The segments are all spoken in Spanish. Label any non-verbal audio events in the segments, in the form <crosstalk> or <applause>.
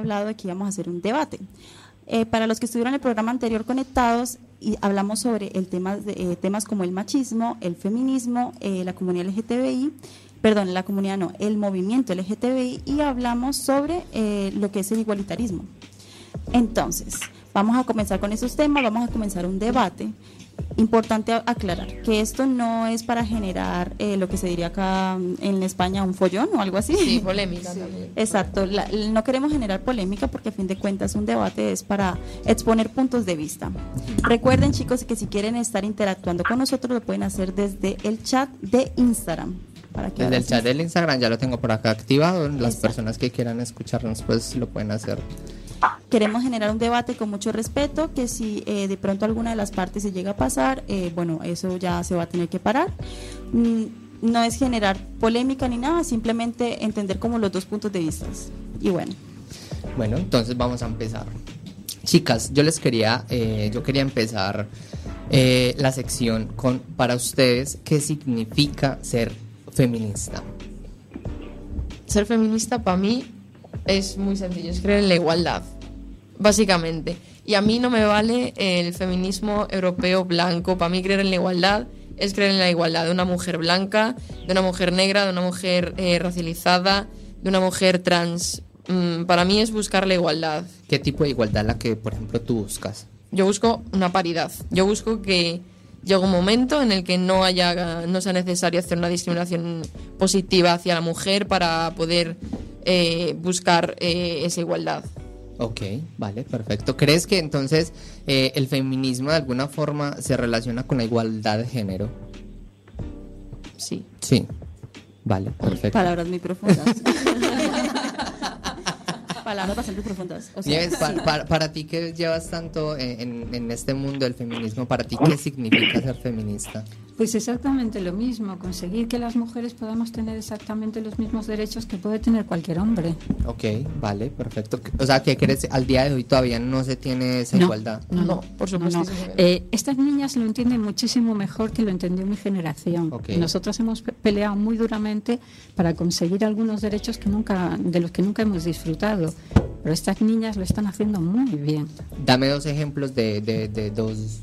hablado de que íbamos a hacer un debate. Eh, para los que estuvieron en el programa anterior conectados, y hablamos sobre el tema de, eh, temas como el machismo, el feminismo, eh, la comunidad LGTBI, perdón, la comunidad no, el movimiento LGTBI y hablamos sobre lo que es el igualitarismo. Entonces, vamos a comenzar con esos temas, vamos a comenzar un debate Importante aclarar que esto no es para generar eh, lo que se diría acá en España un follón o algo así. Sí, <laughs> polémica Exacto, no queremos generar polémica porque a fin de cuentas un debate es para exponer puntos de vista. Recuerden chicos que si quieren estar interactuando con nosotros lo pueden hacer desde el chat de Instagram. Para que desde el chat del Instagram ya lo tengo por acá activado. Las personas que quieran escucharnos pues lo pueden hacer Queremos generar un debate con mucho respeto, que si eh, de pronto alguna de las partes se llega a pasar, eh, bueno, eso ya se va a tener que parar. Mm, no es generar polémica ni nada, simplemente entender como los dos puntos de vista. Y bueno. Bueno, entonces vamos a empezar. Chicas, yo les quería, eh, yo quería empezar la sección con, para ustedes, ¿qué significa ser feminista? Ser feminista para mí es muy sencillo, es creer en la igualdad, básicamente. Y a mí no me vale el feminismo europeo blanco. Para mí creer en la igualdad es creer en la igualdad de una mujer blanca, de una mujer negra, de una mujer eh, racializada, de una mujer trans. Mm, para mí es buscar la igualdad. ¿Qué tipo de igualdad la que, por ejemplo, tú buscas? Yo busco una paridad. Yo busco que llegue un momento en el que no haya no sea necesario hacer una discriminación positiva hacia la mujer para poder eh, buscar eh, esa igualdad. Ok, vale, perfecto. ¿Crees que entonces eh, el feminismo de alguna forma se relaciona con la igualdad de género? Sí. Sí. Vale, perfecto. Palabras muy profundas. <laughs> palabras bastante profundas. para, ti que llevas tanto en, en, este mundo del feminismo, ¿para ti qué significa ser feminista? Pues exactamente lo mismo, conseguir que las mujeres podamos tener exactamente los mismos derechos que puede tener cualquier hombre. Ok, vale, perfecto. O sea, que crees al día de hoy todavía no se tiene esa igualdad. No, no, por supuesto. Eh, estas niñas lo entienden muchísimo mejor que lo entendió mi generación. Okay. Nosotros hemos peleado muy duramente para conseguir algunos derechos que nunca, de los que nunca hemos disfrutado. Pero estas niñas lo están haciendo muy bien. Dame dos ejemplos de, de, dos,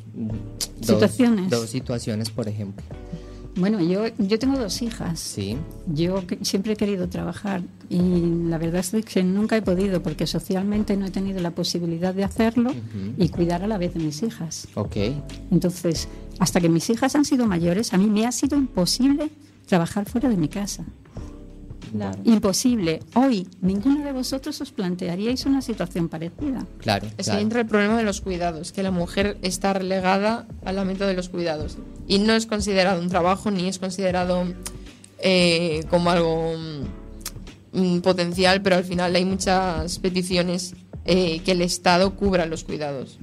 situaciones. Dos, situaciones, por ejemplo. Bueno, yo, yo tengo dos hijas. Sí. Yo siempre he querido trabajar y la verdad es que nunca he podido porque socialmente no he tenido la posibilidad de hacerlo y cuidar a la vez de mis hijas. Ok. Entonces, hasta que mis hijas han sido mayores, a mí me ha sido imposible trabajar fuera de mi casa. Imposible. Hoy, ninguno de vosotros os plantearíais una situación parecida. Claro. Es que entra el problema de los cuidados, que la mujer está relegada al ámbito de los cuidados. Y no es considerado un trabajo ni es considerado eh, como algo mm, potencial, pero al final hay muchas peticiones eh, que el Estado cubra los cuidados.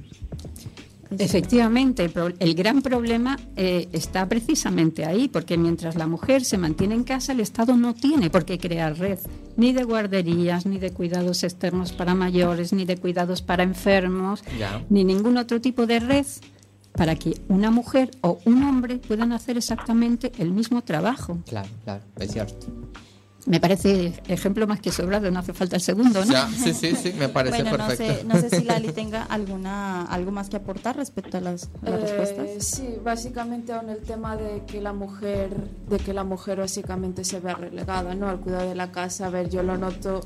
Efectivamente, el, gran problema eh, está precisamente ahí, porque mientras la mujer se mantiene en casa, el Estado no tiene por qué crear red, ni de guarderías, ni de cuidados externos para mayores, ni de cuidados para enfermos, ni ningún otro tipo de red para que una mujer o un hombre puedan hacer exactamente el mismo trabajo. Claro, claro, es cierto. Me parece ejemplo más que sobrado, no hace falta el segundo, ¿no? sí, sí, sí, me parece perfecto. No sé, si Lali <laughs> tenga alguna algo más que aportar respecto a las, eh, respuestas. Sí, básicamente aún el tema de que la mujer, de que la mujer básicamente se vea relegada, ¿no? Al cuidado de la casa. A ver, yo lo noto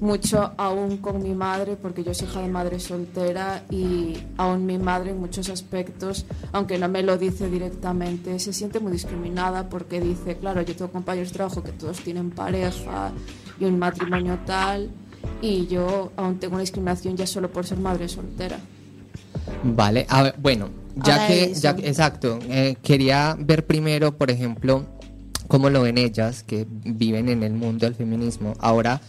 mucho aún con mi madre, porque yo soy hija de madre soltera y aún mi madre en muchos aspectos, aunque no me lo dice directamente, se siente muy discriminada porque dice, claro, yo tengo compañeros de trabajo que todos tienen pareja y un matrimonio tal, y yo aún tengo una discriminación ya solo por ser madre soltera. Vale, a ver, bueno, ya que, ya, exacto, eh, quería ver primero, por ejemplo, cómo lo ven ellas que viven en el mundo del feminismo. Ahora,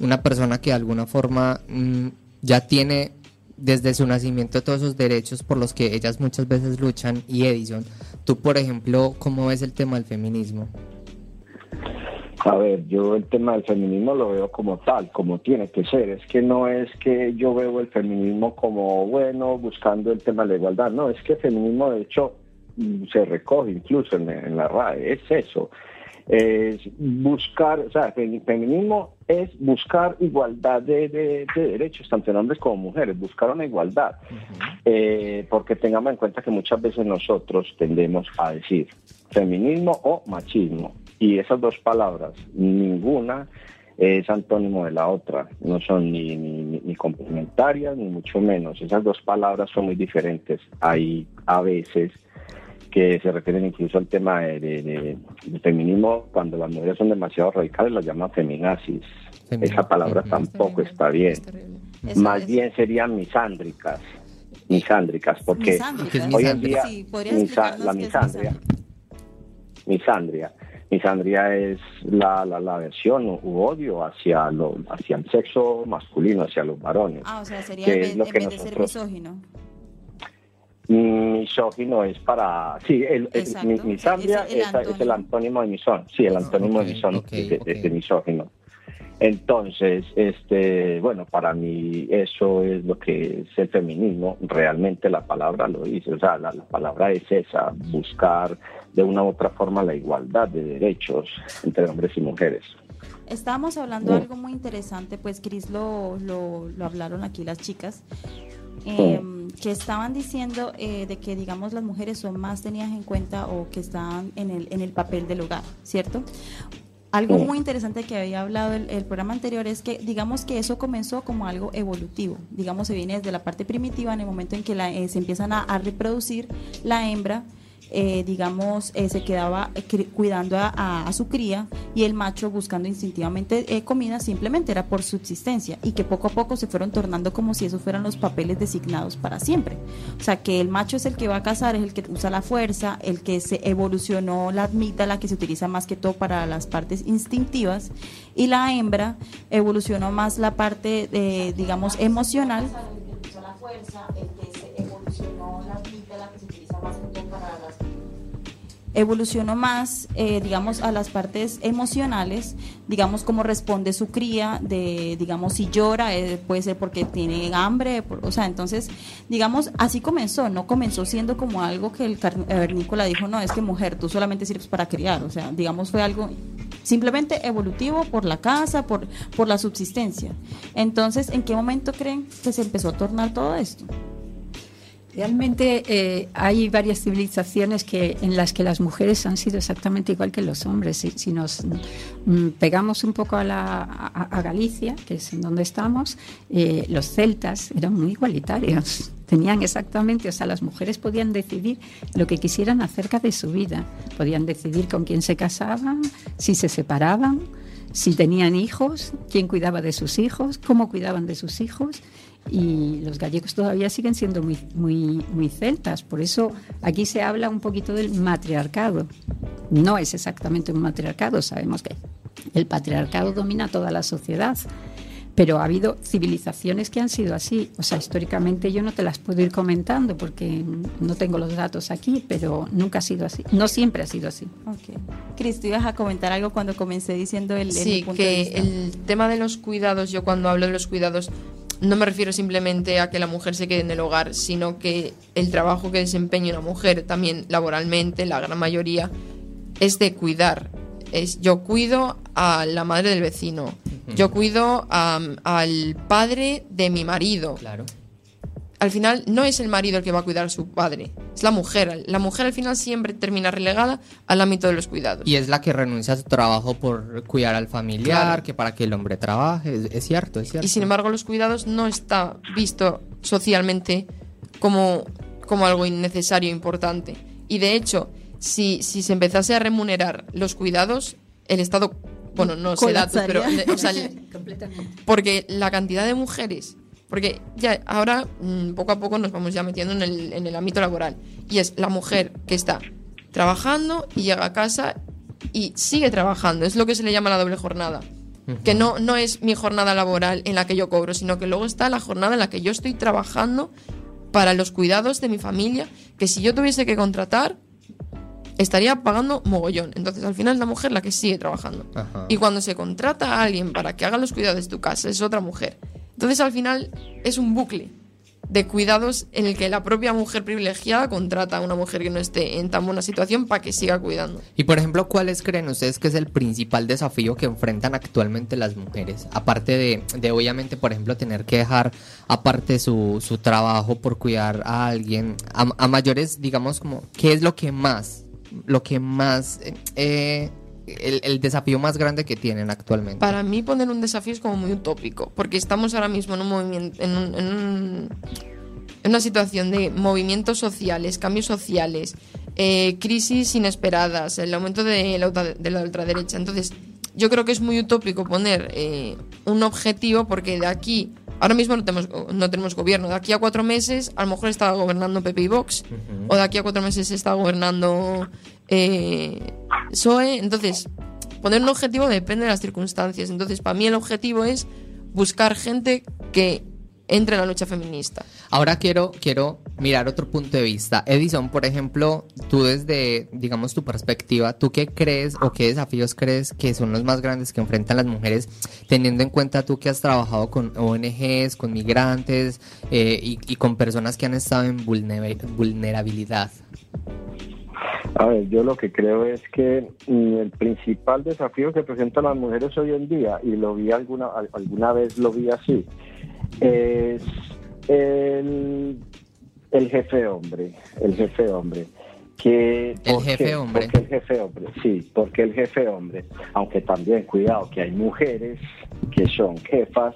una persona que de alguna forma mm, ya tiene desde su nacimiento todos esos derechos por los que ellas muchas veces luchan y Edison, tú por ejemplo, ¿cómo ves el tema del feminismo? A ver, yo el tema del feminismo lo veo como tal, como tiene que ser. Es que no es que yo veo el feminismo como bueno, buscando el tema de la igualdad. No, es que el feminismo de hecho mm, se recoge incluso en, la RAE, es eso es buscar, o sea, el feminismo es buscar igualdad de, derechos, tanto en hombres como mujeres, buscar una igualdad, eh, porque tengamos en cuenta que muchas veces nosotros tendemos a decir feminismo o machismo, y esas dos palabras, ninguna es antónimo de la otra, no son ni, ni, complementarias ni mucho menos, esas dos palabras son muy diferentes, hay a veces que se refieren incluso al tema de, feminismo, cuando las mujeres son demasiado radicales, las llaman feminazis. Esa palabra tampoco está bien. Más bien serían misándricas. Misándricas, porque hoy en día la misandria, misandria, misandria es la, la, la versión u odio hacia lo, hacia el sexo masculino, hacia los varones. Ah, o sea, sería en vez, de ser misógino Misógino es para. Sí, el, misandria es, el antónimo de misón. Sí, el antónimo de misón, de, misógino. Entonces, este, bueno, para mí eso es lo que es el feminismo. Realmente la palabra lo dice. O sea, la, palabra es esa: buscar de una u otra forma la igualdad de derechos entre hombres y mujeres. Estábamos hablando de algo muy interesante, pues Cris lo, lo, lo hablaron aquí las chicas, Em, que estaban diciendo eh, de que, digamos, las mujeres son más tenidas en cuenta o que están en el, en el papel del hogar, ¿cierto? Algo muy interesante que había hablado el, el, programa anterior es que, digamos que eso comenzó como algo evolutivo. Digamos, se viene desde la parte primitiva, en el momento en que la, eh, se empiezan a, a reproducir la hembra eh, digamos, eh, se quedaba eh, cuidando a, su cría y el macho buscando instintivamente comida simplemente era por subsistencia y que poco a poco se fueron tornando como si esos fueran los papeles designados para siempre. O sea, que el macho es el que va a cazar, es el que usa la fuerza, el que se evolucionó la la que se utiliza más que todo para las partes instintivas, y la hembra evolucionó más la parte, de, digamos, emocional. La fuerza, el que se evolucionó evolucionó más, eh, digamos, a las partes emocionales, digamos, cómo responde su cría, de, digamos, si llora, eh, puede ser porque tiene hambre, o sea, entonces, digamos, así comenzó, no comenzó siendo como algo que el cavernícola dijo, no, es que mujer, tú solamente sirves para criar, o sea, digamos, fue algo simplemente evolutivo por la casa, por, por la subsistencia. Entonces, ¿en qué momento creen que se empezó a tornar todo esto? Realmente eh, hay varias civilizaciones que, en las que las mujeres han sido exactamente igual que los hombres. Si, nos mm, pegamos un poco a, Galicia, que es en donde estamos, eh, los celtas eran muy igualitarios. <laughs> Tenían exactamente, o sea, las mujeres podían decidir lo que quisieran acerca de su vida. Podían decidir con quién se casaban, si se separaban, si tenían hijos, quién cuidaba de sus hijos, cómo cuidaban de sus hijos y los gallegos todavía siguen siendo muy, muy, muy celtas. Por eso aquí se habla un poquito del matriarcado. No es exactamente un matriarcado, sabemos que el patriarcado domina toda la sociedad, pero ha habido civilizaciones que han sido así. O sea, históricamente yo no te las puedo ir comentando porque no tengo los datos aquí, pero nunca ha sido así. No siempre ha sido así. Ok. Cris, ibas a comentar algo cuando comencé diciendo el, sí, que el tema de los cuidados, yo cuando hablo de los cuidados no me refiero simplemente a que la mujer se quede en el hogar, sino que el trabajo que desempeña una mujer también laboralmente, la gran mayoría, es de cuidar. Es, yo cuido a la madre del vecino, yo cuido al padre de mi marido. Claro al final no es el marido el que va a cuidar a su padre, es la mujer. La mujer al final siempre termina relegada al ámbito de los cuidados. Y es la que renuncia a su trabajo por cuidar al familiar, que para que el hombre trabaje, es, cierto, es cierto. Y sin embargo los cuidados no está visto socialmente como, como algo innecesario, importante. Y de hecho, si, si se empezase a remunerar los cuidados, el Estado, bueno, no sé datos, pero... <laughs> porque la cantidad de mujeres porque ya ahora mm, poco a poco nos vamos ya metiendo en el, en el ámbito laboral. Y es la mujer que está trabajando y llega a casa y sigue trabajando. Es lo que se le llama la doble jornada. Que no, no es mi jornada laboral en la que yo cobro, sino que luego está la jornada en la que yo estoy trabajando para los cuidados de mi familia, que si yo tuviese que contratar, estaría pagando mogollón. Entonces al final es la mujer la que sigue trabajando. Y cuando se contrata a alguien para que haga los cuidados de tu casa, es otra mujer. Entonces al final es un bucle. de cuidados en el que la propia mujer privilegiada contrata a una mujer que no esté en tan buena situación para que siga cuidando. Y por ejemplo, ¿cuáles creen ustedes que es el principal desafío que enfrentan actualmente las mujeres? Aparte de, de obviamente, por ejemplo, tener que dejar aparte su, su trabajo por cuidar a alguien, a, mayores, digamos, como, ¿qué es lo que más, lo que más... Eh, el, desafío más grande que tienen actualmente? Para mí poner un desafío es como muy utópico, porque estamos ahora mismo en un movimiento, en, en, una situación de movimientos sociales, cambios sociales, eh, crisis inesperadas, el aumento de la, de la ultraderecha. Entonces, yo creo que es muy utópico poner eh, un objetivo porque de aquí, ahora mismo no tenemos, no tenemos gobierno, de aquí a cuatro meses a lo mejor está gobernando Pepe y Vox, o de aquí a cuatro meses está gobernando eh, PSOE. Entonces, poner un objetivo depende de las circunstancias. Entonces, para mí el objetivo es buscar gente que entre en la lucha feminista. Ahora quiero, quiero mirar otro punto de vista. Edison, por ejemplo, tú desde, digamos, tu perspectiva, ¿tú qué crees o qué desafíos crees que son los más grandes que enfrentan las mujeres, teniendo en cuenta tú que has trabajado con ONGs, con migrantes eh, y, y, con personas que han estado en vulnerabilidad? A ver, yo lo que creo es que mm, el principal desafío que presentan las mujeres hoy en día, y lo vi alguna, alguna vez lo vi así, es el, el jefe hombre, el jefe hombre. Que, el jefe hombre. Porque el jefe hombre, sí, porque el jefe hombre, aunque también cuidado que hay mujeres que son jefas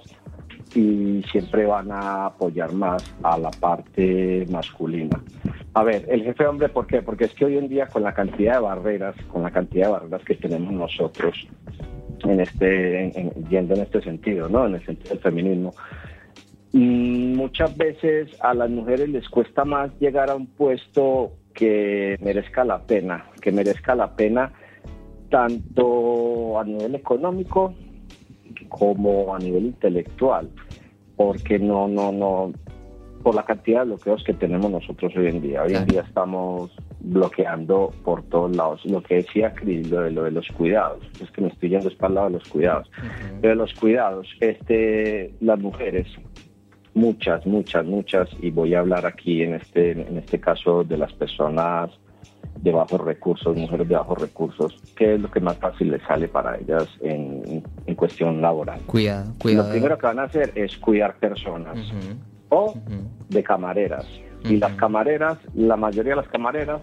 y siempre van a apoyar más a la parte masculina. A ver, el jefe hombre, ¿por qué? Porque es que hoy en día con la cantidad de barreras, con la cantidad de barreras que tenemos nosotros en este, yendo en este sentido, ¿no? En el sentido del feminismo, mm, muchas veces a las mujeres les cuesta más llegar a un puesto que merezca la pena, que merezca la pena tanto a nivel económico como a nivel intelectual, porque no, no, no, por la cantidad de bloqueos que tenemos nosotros hoy en día. Hoy en día estamos bloqueando por todos lados. Lo que decía Cris, lo de, lo de los cuidados, es que me estoy yendo para el lado de los cuidados. de los cuidados, este, las mujeres, muchas, muchas, muchas, y voy a hablar aquí en este, en este caso de las personas de bajos recursos, mujeres de bajos recursos, ¿qué es lo que más fácil les sale para ellas en, en cuestión laboral? Cuidado, cuidado. Lo primero que van a hacer es cuidar personas o de camareras. Y las camareras, la mayoría de las camareras,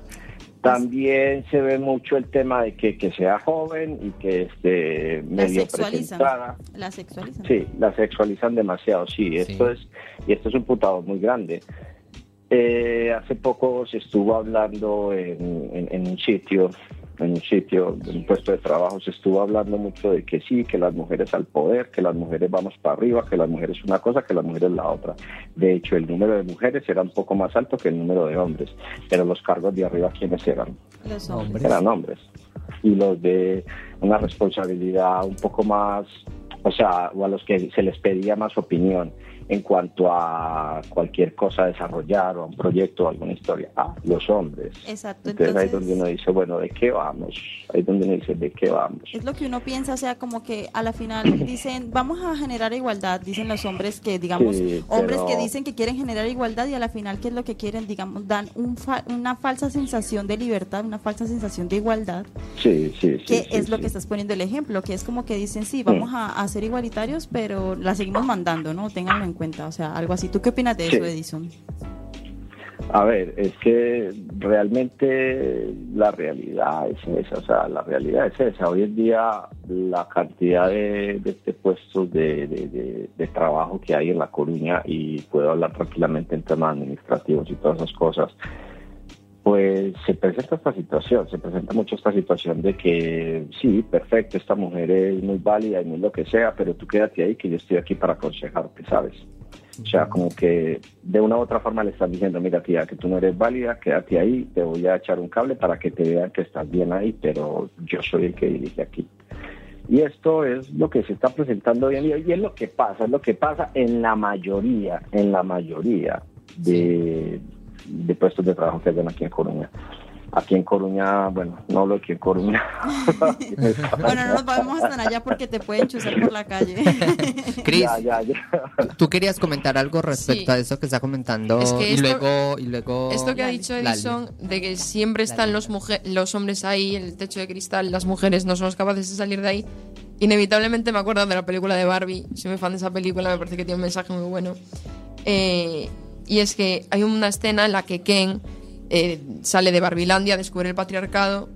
también se ve mucho el tema de que, que sea joven y que esté medio presentada. La sexualizan. Sí, la sexualizan demasiado, sí. Esto es y esto es un putado muy grande. Eh, hace poco se estuvo hablando en, en un sitio en un sitio, en un puesto de trabajo, se estuvo hablando mucho de que sí, que las mujeres al poder, que las mujeres vamos para arriba, que las mujeres una cosa, que las mujeres la otra. De hecho, el número de mujeres era un poco más alto que el número de hombres, pero los cargos de arriba, ¿quiénes eran? Los hombres. Eran hombres. Y los de una responsabilidad un poco más, o sea, o a los que se les pedía más opinión en cuanto a cualquier cosa a desarrollar o a un proyecto o alguna historia. a los hombres. Exacto. Entonces, ahí es donde uno dice, bueno, ¿de qué vamos? Ahí es donde uno dice, ¿de qué vamos? Es lo que uno piensa, o sea, como que a la final <clears throat> dicen, vamos a generar igualdad, dicen los hombres que, digamos, hombres que dicen que quieren generar igualdad y a la final, ¿qué es lo que quieren? Digamos, dan un una falsa sensación de libertad, una falsa sensación de igualdad. Sí, sí, sí. Que es lo que estás poniendo el ejemplo, que es como que dicen, sí, vamos a, a, ser igualitarios, pero la seguimos mandando, ¿no? Ténganlo en cuenta, o sea, algo así. ¿Tú qué opinas de eso, Edison? A ver, es que realmente la realidad es esa, o sea, la realidad es esa. Hoy en día la cantidad de, de, puestos de, de, trabajo que hay en La Coruña, y puedo hablar tranquilamente en temas administrativos y todas esas cosas, pues se presenta esta situación, se presenta mucho esta situación de que sí, perfecto, esta mujer es muy válida y muy lo que sea, pero tú quédate ahí que yo estoy aquí para aconsejarte, ¿sabes? O sea, como que de una u otra forma le están diciendo, mira tía, que tú no eres válida, quédate ahí, te voy a echar un cable para que te vean que estás bien ahí, pero yo soy el que dirige aquí. Y esto es lo que se está presentando hoy en día y es lo que pasa, es lo que pasa en la mayoría, en la mayoría de, de puestos de trabajo que hay aquí en Coruña. Aquí en Coruña, bueno, no lo que en Coruña. <laughs> bueno, no nos vamos hasta allá porque te pueden chuzar por la calle. <laughs> Cris, tú querías comentar algo respecto a eso que está comentando y luego y luego esto que ha dicho Edison de que siempre están los los hombres ahí, el techo de cristal, las mujeres no somos capaces de salir de ahí. Inevitablemente me acuerdo de la película de Barbie, soy muy fan de esa película, me parece que tiene un mensaje muy bueno. Eh, y es que hay una escena en la que Ken eh, sale de Barbilandia, descubre el patriarcado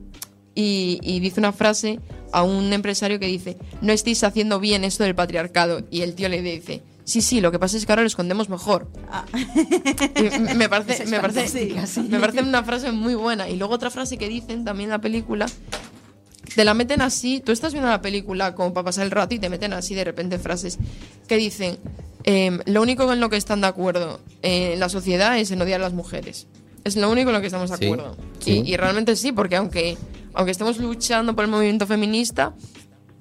y, dice una frase a un empresario que dice, no estéis haciendo bien esto del patriarcado. Y el tío le dice, sí, sí, lo que pasa es que ahora lo escondemos mejor. Ah. me, parece, <laughs> me, parece, me parece una frase muy buena. Y luego otra frase que dicen también en la película, te la meten así, tú estás viendo la película como para pasar el rato y te meten así de repente frases que dicen, em, lo único en lo que están de acuerdo en la sociedad es en odiar a las mujeres. Es lo único en lo que estamos de acuerdo. Y, realmente sí, porque aunque, aunque estemos luchando por el movimiento feminista,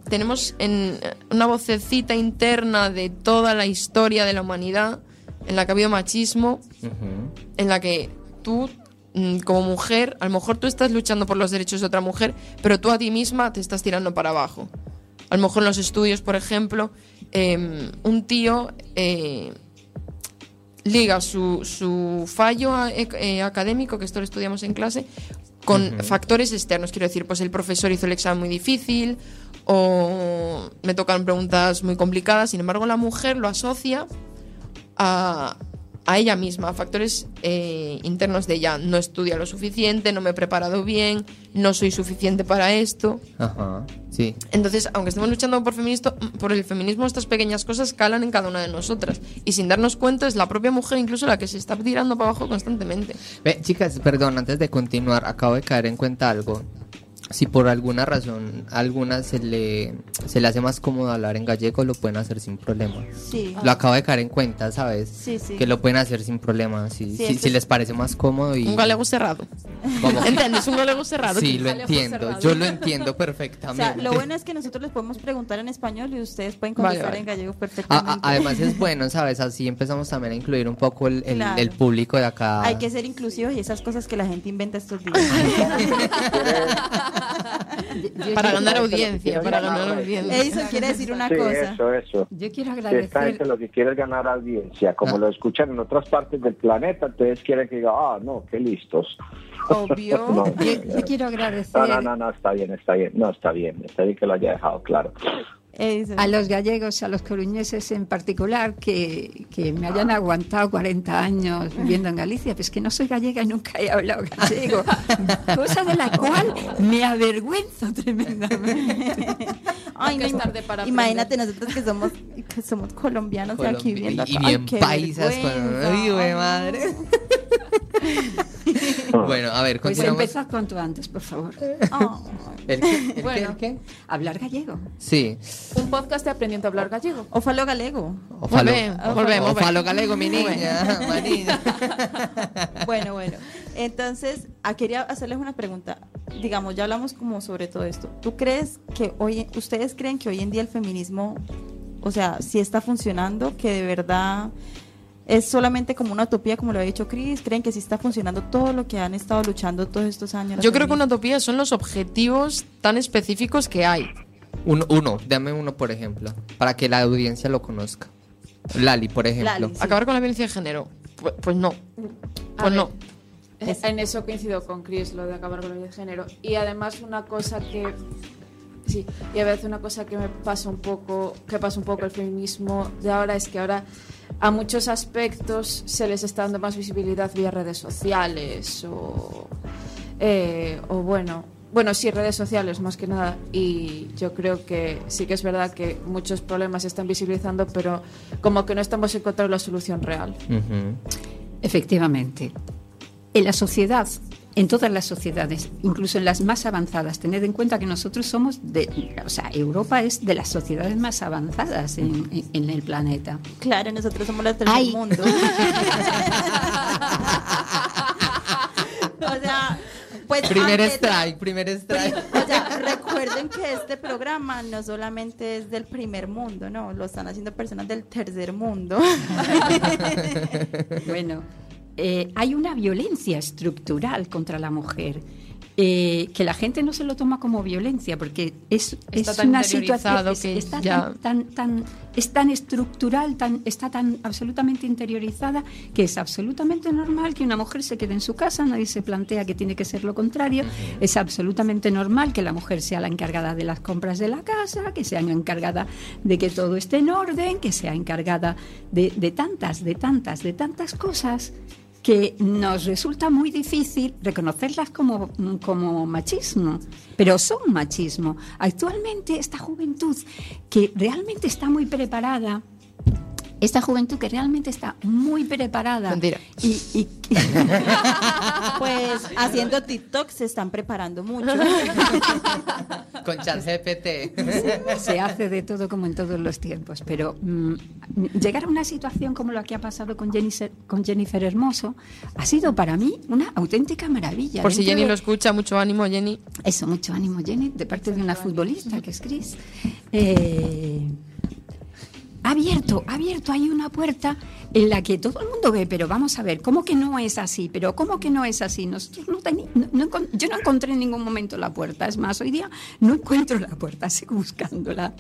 tenemos en una vocecita interna de toda la historia de la humanidad en la que ha habido machismo, en la que tú como mujer, a lo mejor tú estás luchando por los derechos de otra mujer, pero tú a ti misma te estás tirando para abajo. A lo mejor en los estudios, por ejemplo, em, un tío eh, liga su, su fallo eh, eh, académico, que esto lo estudiamos en clase, con factores externos. Quiero decir, pues el profesor hizo el examen muy difícil o me tocan preguntas muy complicadas. Sin embargo, la mujer lo asocia a, a ella misma, a factores eh, internos de ella. No estudia lo suficiente, no me he preparado bien, no soy suficiente para esto. Ajá, sí. Entonces, aunque estemos luchando por, por el feminismo, estas pequeñas cosas calan en cada una de nosotras. Y sin darnos cuenta, es la propia mujer incluso la que se está tirando para abajo constantemente. chicas, perdón, antes de continuar, acabo de caer en cuenta algo si por alguna razón alguna se le, se le hace más cómodo hablar en gallego, lo pueden hacer sin problema. Sí. Lo acabo de caer en cuenta, ¿sabes? Sí, sí. Que lo pueden hacer sin problema, si, si, les parece más cómodo. Y... Un galego cerrado. <laughs> ¿Entiendes? Un galego cerrado. Sí, lo entiendo. Yo lo entiendo perfectamente. O sea, lo bueno es que nosotros les podemos preguntar en español y ustedes pueden contestar en gallego perfectamente. además es <laughs> bueno, ¿sabes? Así empezamos también a incluir un poco el, el, público de acá. Hay que ser inclusivos y esas cosas que la gente inventa estos días. <laughs> para ganar audiencia, para ganar audiencia. Edison quiere decir una cosa. Eso, eso. Yo quiero agradecer. Esta gente lo que quiere es ganar audiencia, como lo escuchan en otras partes del planeta, entonces quieren que diga, ah, no, qué listos. Obvio. yo, quiero agradecer. No, no, no, no, está bien, está bien, no, está bien, está bien que lo haya dejado claro a los gallegos, a los coruñeses en particular, que, que, me hayan aguantado 40 años viviendo en Galicia, pues que no soy gallega y nunca he hablado gallego, <laughs> cosa de la cual me avergüenzo tremendamente. Ay, no, tarde para imagínate nosotros que somos, que somos colombianos aquí viviendo Y, bien paisas, con... madre. <laughs> <laughs> bueno, a ver, pues continuamos. Pues empezad cuanto antes, por favor. <laughs> ¿El qué? ¿El bueno, qué? Hablar gallego. Sí. Un podcast de aprendiendo a hablar gallego. O falo galego. O falo, volvemos, o falo galego, mi niña. <laughs> bueno, bueno. Entonces, ah, quería hacerles una pregunta. Digamos, ya hablamos como sobre todo esto. ¿Tú crees que hoy, ustedes creen que hoy en día el feminismo, o sea, si está funcionando, que de verdad es solamente como una utopía, como lo ha dicho Chris? ¿Creen que sí está funcionando todo lo que han estado luchando todos estos años? Yo creo que una utopía son los objetivos tan específicos que hay. Uno, uno, dame uno, por ejemplo, para que la audiencia lo conozca. Lali, por ejemplo. Acabar con la violencia de género. Pues, pues no. Pues no. En eso coincido con Chris, lo de acabar con la violencia de género. Y además una cosa que Sí, y a veces una cosa que me pasa un poco, que pasa un poco el feminismo de ahora es que ahora a muchos aspectos se les está dando más visibilidad vía redes sociales o, eh, o bueno, bueno, sí, redes sociales más que nada. Y yo creo que sí que es verdad que muchos problemas se están visibilizando, pero como que no estamos encontrando la solución real. Efectivamente. En la sociedad en todas las sociedades, incluso en las más avanzadas. Tened en cuenta que nosotros somos de, o sea, Europa es de las sociedades más avanzadas en, el planeta. Claro, nosotros somos las del mundo. <laughs> o sea, pues primer strike, primer strike. O sea, recuerden que este programa no solamente es del primer mundo, no, lo están haciendo personas del tercer mundo. <laughs> bueno, eh, hay una violencia estructural contra la mujer eh, que la gente no se lo toma como violencia, porque es, es una situación que está tan, tan, es tan estructural, tan, está tan absolutamente interiorizada, que es absolutamente normal que una mujer se quede en su casa, nadie se plantea que tiene que ser lo contrario, es absolutamente normal que la mujer sea la encargada de las compras de la casa, que sea encargada de que todo esté en orden, que sea encargada de, de tantas, de tantas, de tantas cosas que nos resulta muy difícil reconocerlas como, como machismo, pero son machismo. Actualmente esta juventud que realmente está muy preparada esta juventud que realmente está muy preparada. Mentira. Y, <laughs> pues haciendo TikTok se están preparando mucho. <laughs> Con ChatGPT. Se hace de todo como en todos los tiempos, pero mm, llegar a una situación como la que ha pasado con Jennifer, con Jennifer Hermoso ha sido para mí una auténtica maravilla. Por si Jenny lo escucha, mucho ánimo, Jenny. Eso, mucho ánimo, Jenny, de parte de una futbolista que es Cris. Eh, abierto, abierto, hay una puerta en la que todo el mundo ve, pero vamos a ver, ¿cómo que no es así? Pero ¿cómo que no es así? Nosotros no, yo no encontré en ningún momento la puerta, es más, hoy día no encuentro la puerta, <laughs> sigo buscándola.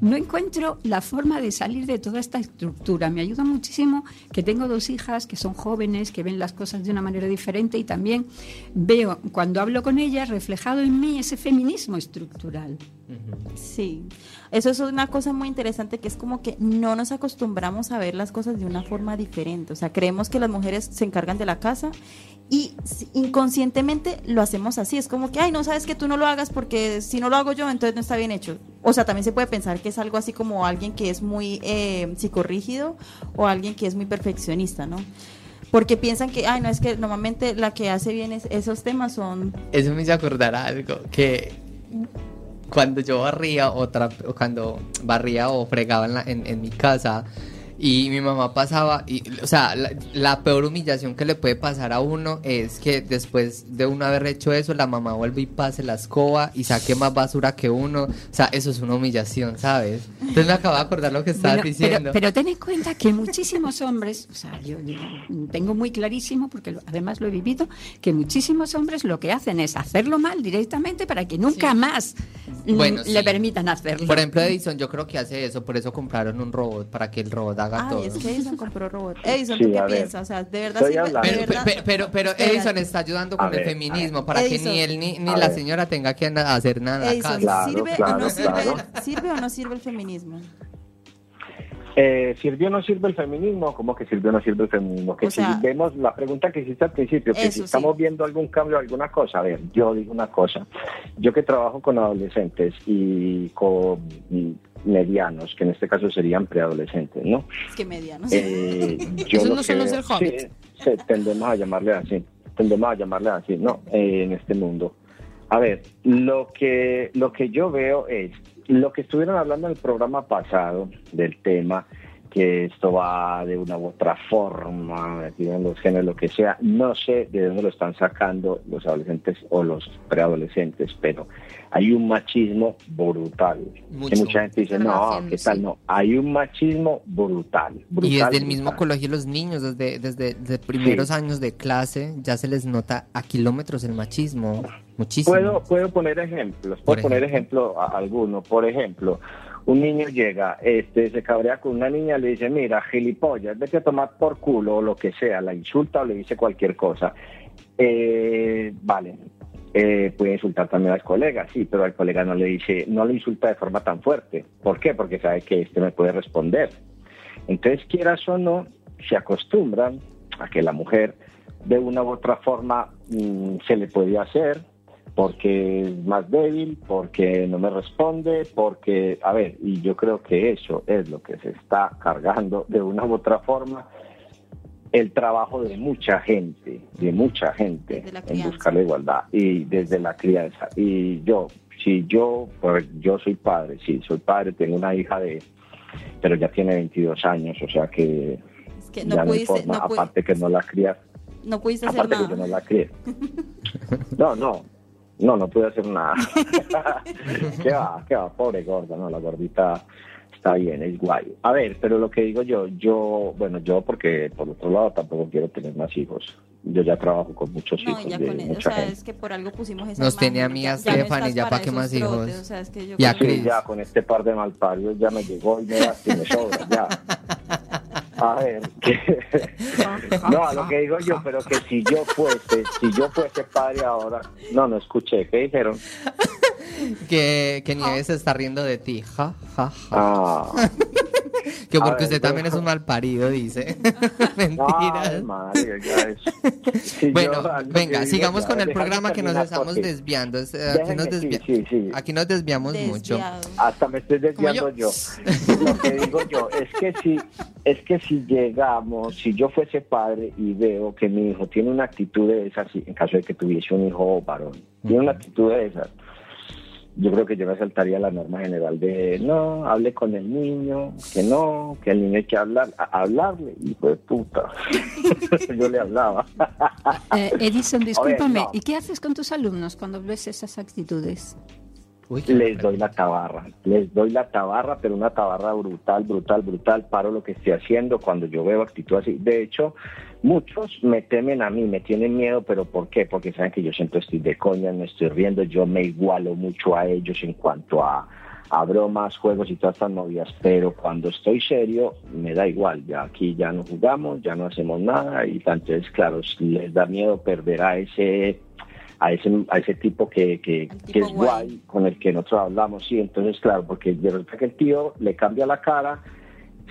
No encuentro la forma de salir de toda esta estructura. Me ayuda muchísimo que tengo dos hijas que son jóvenes, que ven las cosas de una manera diferente y también veo, cuando hablo con ellas, reflejado en mí ese feminismo estructural. Sí, eso es una cosa muy interesante que es como que no nos acostumbramos a ver las cosas de una forma diferente. O sea, creemos que las mujeres se encargan de la casa y inconscientemente lo hacemos así. Es como que, ay, no sabes que tú no lo hagas porque si no lo hago yo, entonces no está bien hecho. O sea, también se puede pensar que es algo así como alguien que es muy eh, psicorrígido o alguien que es muy perfeccionista, ¿no? porque piensan que, ay, no, es que normalmente la que hace bien esos temas son... Eso me hizo acordar algo, que cuando yo barría otra, cuando barría o fregaba en, la, en, en mi casa, y mi mamá pasaba, y, o sea, la, peor humillación que le puede pasar a uno es que después de uno haber hecho eso, la mamá vuelve y pase la escoba y saque más basura que uno. O sea, eso es una humillación, ¿sabes? Entonces me acabo de acordar lo que estabas diciendo. Pero, ten en cuenta que muchísimos hombres, o sea, yo, tengo muy clarísimo, porque además lo he vivido, que muchísimos hombres lo que hacen es hacerlo mal directamente para que nunca más le permitan hacerlo. Por ejemplo, Edison, yo creo que hace eso, por eso compraron un robot, para que el robot haga Ay, es que Edison compró robot. Edison, ¿tú qué piensas? O sea, de verdad sí. Pero, pero, pero, Edison está ayudando con el feminismo para que ni él ni, ni la señora tenga que hacer nada. Edison, ¿sirve, o no sirve, ¿sirve o no sirve el feminismo? Eh, ¿Sirvió o no sirve el feminismo? ¿Cómo que sirvió o no sirve el feminismo? Que si vemos la pregunta que hiciste al principio, que si estamos viendo algún cambio, alguna cosa. A ver, yo digo una cosa. Yo que trabajo con adolescentes y con medianos, que en este caso serían preadolescentes, ¿no? Es que medianos. Eh, <laughs> Eso no son los del Hobbit. Sí, tendemos a llamarle así, tendemos a llamarle así, ¿no? Eh, en este mundo. A ver, lo que, lo que yo veo es, lo que estuvieron hablando en el programa pasado del tema, que esto va de una u otra forma, tienen los genes, lo que sea, no sé de dónde lo están sacando los adolescentes o los preadolescentes, pero hay un machismo brutal. Que mucha gente dice, no, ¿qué tal? No, hay un machismo brutal. y desde el mismo colegio los niños, desde, desde, primeros años de clase, ya se les nota a kilómetros el machismo. Muchísimo. Puedo, puedo poner ejemplos, puedo poner ejemplo a alguno. Por ejemplo, un niño llega, este, se cabrea con una niña, le dice, mira, gilipollas, vete a tomar por culo o lo que sea, la insulta o le dice cualquier cosa. Eh, vale, eh, puede insultar también al colega, sí, pero al colega no le dice, no le insulta de forma tan fuerte. ¿Por qué? Porque sabe que este me puede responder. Entonces, quieras o no, se acostumbran a que la mujer de una u otra forma mm, se le puede hacer porque es más débil, porque no me responde, porque, a ver, y yo creo que eso es lo que se está cargando de una u otra forma el trabajo de mucha gente, de mucha gente en buscar la igualdad y desde la crianza. Y yo, si yo, pues yo soy padre, sí, soy padre, tengo una hija de, pero ya tiene 22 años, o sea que, no ya no aparte que no la crías. No pudiste hacer nada. que yo no la crié. <laughs> no, no, no, no pude hacer nada. <laughs> ¿Qué va? ¿Qué va? Pobre gorda, no, la gordita está bien, es guay. A ver, pero lo que digo yo, yo, bueno, yo porque por otro lado tampoco quiero tener más hijos. Yo ya trabajo con muchos hijos. No, ya con eso, o sea, es que por algo pusimos esa Nos tenía a mí a Stephanie, ya para qué más hijos. O sea, es que yo ya, ya con este par de malparios ya me llegó y me, y me sobra, ya. A ver, <laughs> no, a lo que digo yo, pero que si yo fuese, si yo fuese padre ahora, no, no escuché, ¿qué dijeron? que, que Nieves se está riendo de ti, ja, ja, ja. Ah. Que porque usted también es un mal parido, dice. <laughs> <laughs> Mentiras. bueno, venga, sigamos con el programa que nos estamos desviando. Aquí nos, aquí nos desviamos mucho. Hasta me estoy desviando yo. Lo que digo yo es que si, es que si llegamos, si yo fuese padre y veo que mi hijo tiene una actitud de esas, en caso de que tuviese un hijo varón, tiene una actitud de esas yo creo que yo me saltaría la norma general de no, hable con el niño, que no, que el niño hay que hablar, hablarle, y de puta. <laughs> yo le hablaba. Eh, Edison, discúlpame, ¿y qué haces con tus alumnos cuando ves esas actitudes? les doy la tabarra, les doy la tabarra, pero una tabarra brutal, brutal, brutal, paro lo que estoy haciendo cuando yo veo actitud así. De hecho, muchos me temen a mí, me tienen miedo, pero ¿por qué? Porque saben que yo siempre estoy de coña, me estoy riendo, yo me igualo mucho a ellos en cuanto a, a bromas, juegos y todas estas novias, pero cuando estoy serio me da igual, ya aquí ya no jugamos, ya no hacemos nada y entonces claro, les da miedo perder a ese a ese, a ese tipo que, que, es guay. con el que nosotros hablamos, sí, entonces claro, porque de que el tío le cambia la cara,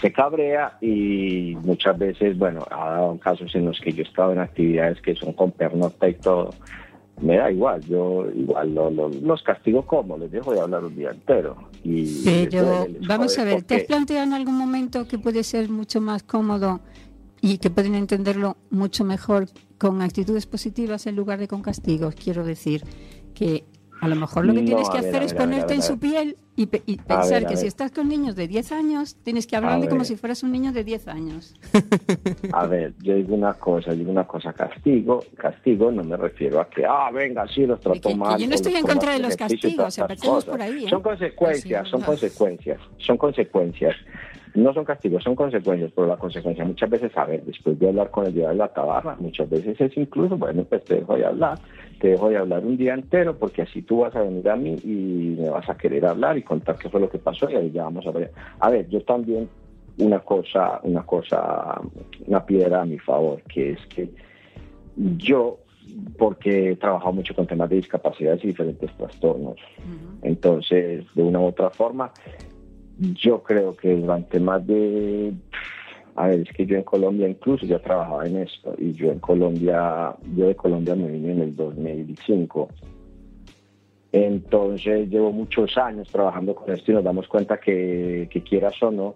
se cabrea y muchas veces, bueno, ha dado casos en los que yo he estado en actividades que son con pernocta y todo, me da igual, yo igual los castigo como, les dejo de hablar un día entero. Y Pero vamos a ver, ¿te has planteado en algún momento que puede ser mucho más cómodo y que pueden entenderlo mucho mejor con actitudes positivas en lugar de con castigos. Quiero decir que a lo mejor lo que tienes que hacer es ponerte en su piel y, pensar que si estás con niños de 10 años, tienes que hablarle como si fueras un niño de 10 años. A ver, yo digo una cosa, digo una cosa, castigo, castigo no me refiero a que, ah, venga, sí, los trato mal. Yo no estoy en contra de los castigos, empecemos por ahí. ¿eh? Son consecuencias, son consecuencias, son consecuencias no son castigos, son consecuencias, pero la consecuencia muchas veces, a ver, después de hablar con el día de la tabarra, muchas veces es incluso, bueno, pues te dejo de hablar, te dejo de hablar un día entero, porque así tú vas a venir a mí y me vas a querer hablar y contar qué fue lo que pasó y ahí ya vamos a ver. A ver, yo también, una cosa, una cosa, una piedra a mi favor, que es que yo porque he trabajado mucho con temas de discapacidades y diferentes trastornos. Entonces, de una u otra forma, yo creo que durante más de, a ver, es que yo en Colombia incluso ya trabajaba en esto y yo en Colombia, yo de Colombia me vine en el 2005. Entonces llevo muchos años trabajando con esto y nos damos cuenta que, que quieras o no,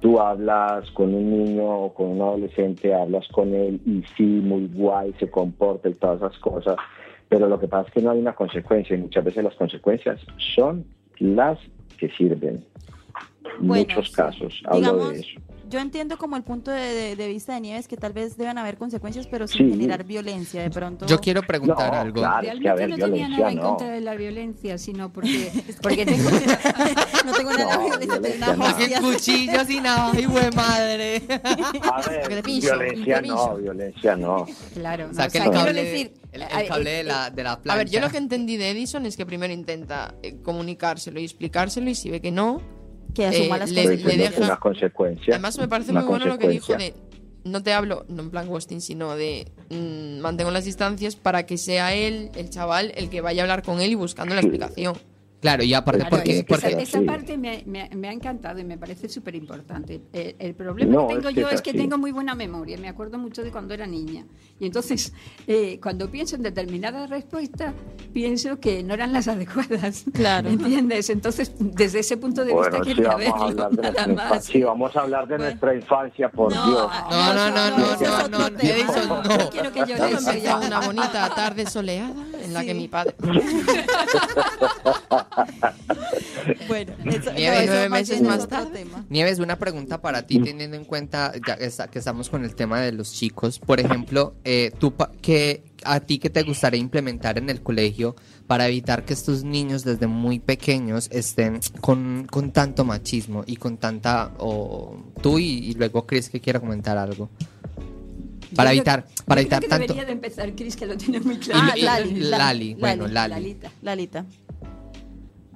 tú hablas con un niño o con un adolescente, hablas con él y sí, muy guay, se comporta y todas esas cosas, pero lo que pasa es que no hay una consecuencia y muchas veces las consecuencias son las que sirven muchos casos. Hablo de eso. Yo entiendo como el punto de, vista de Nieves que tal vez deben haber consecuencias, pero sin generar violencia de pronto. Yo quiero preguntar algo. Realmente no tenía nada en contra de la violencia, sino porque, <laughs> porque <laughs> tengo, <laughs> no tengo nada de violencia. Porque cuchillos y nada, ay, güey madre. A ver, violencia no, violencia no. Claro, o sea, que el cable, decir, el, cable de la, de la plancha. A ver, yo lo que entendí de Edison es que primero intenta eh, comunicárselo y explicárselo y si ve que no, que asuma eh, las le, consecuencias. Una consecuencia. Además, me parece muy bueno lo que dijo de. No te hablo, no en plan ghosting, sino de mmm, mantengo las distancias para que sea él, el chaval, el que vaya a hablar con él y buscando la explicación. Claro, y aparte porque, esa, parte me, ha encantado y me parece súper importante. El, problema que tengo yo es que tengo muy buena memoria, me acuerdo mucho de cuando era niña. Y entonces, eh, cuando pienso en determinadas respuestas, pienso que no eran las adecuadas. Claro. ¿Entiendes? Entonces, desde ese punto de vista quería verlo, nada más. Sí, vamos a hablar de nuestra infancia, por Dios. No, no, no, no, no, no, no, quiero que yo una bonita tarde soleada en la que mi padre... <laughs> bueno, eso, Nieves, nueve meses más tarde. Nieves, una pregunta para ti, teniendo en cuenta ya que, estamos con el tema de los chicos. Por ejemplo, eh, tú que a ti qué te gustaría implementar en el colegio para evitar que estos niños desde muy pequeños estén con, con tanto machismo y con tanta o tú y, luego Chris que quiera comentar algo para evitar para evitar que tanto. debería de empezar Chris que lo tiene muy claro. ah, Lali, Lali, bueno Lali. Lalita, Lalita.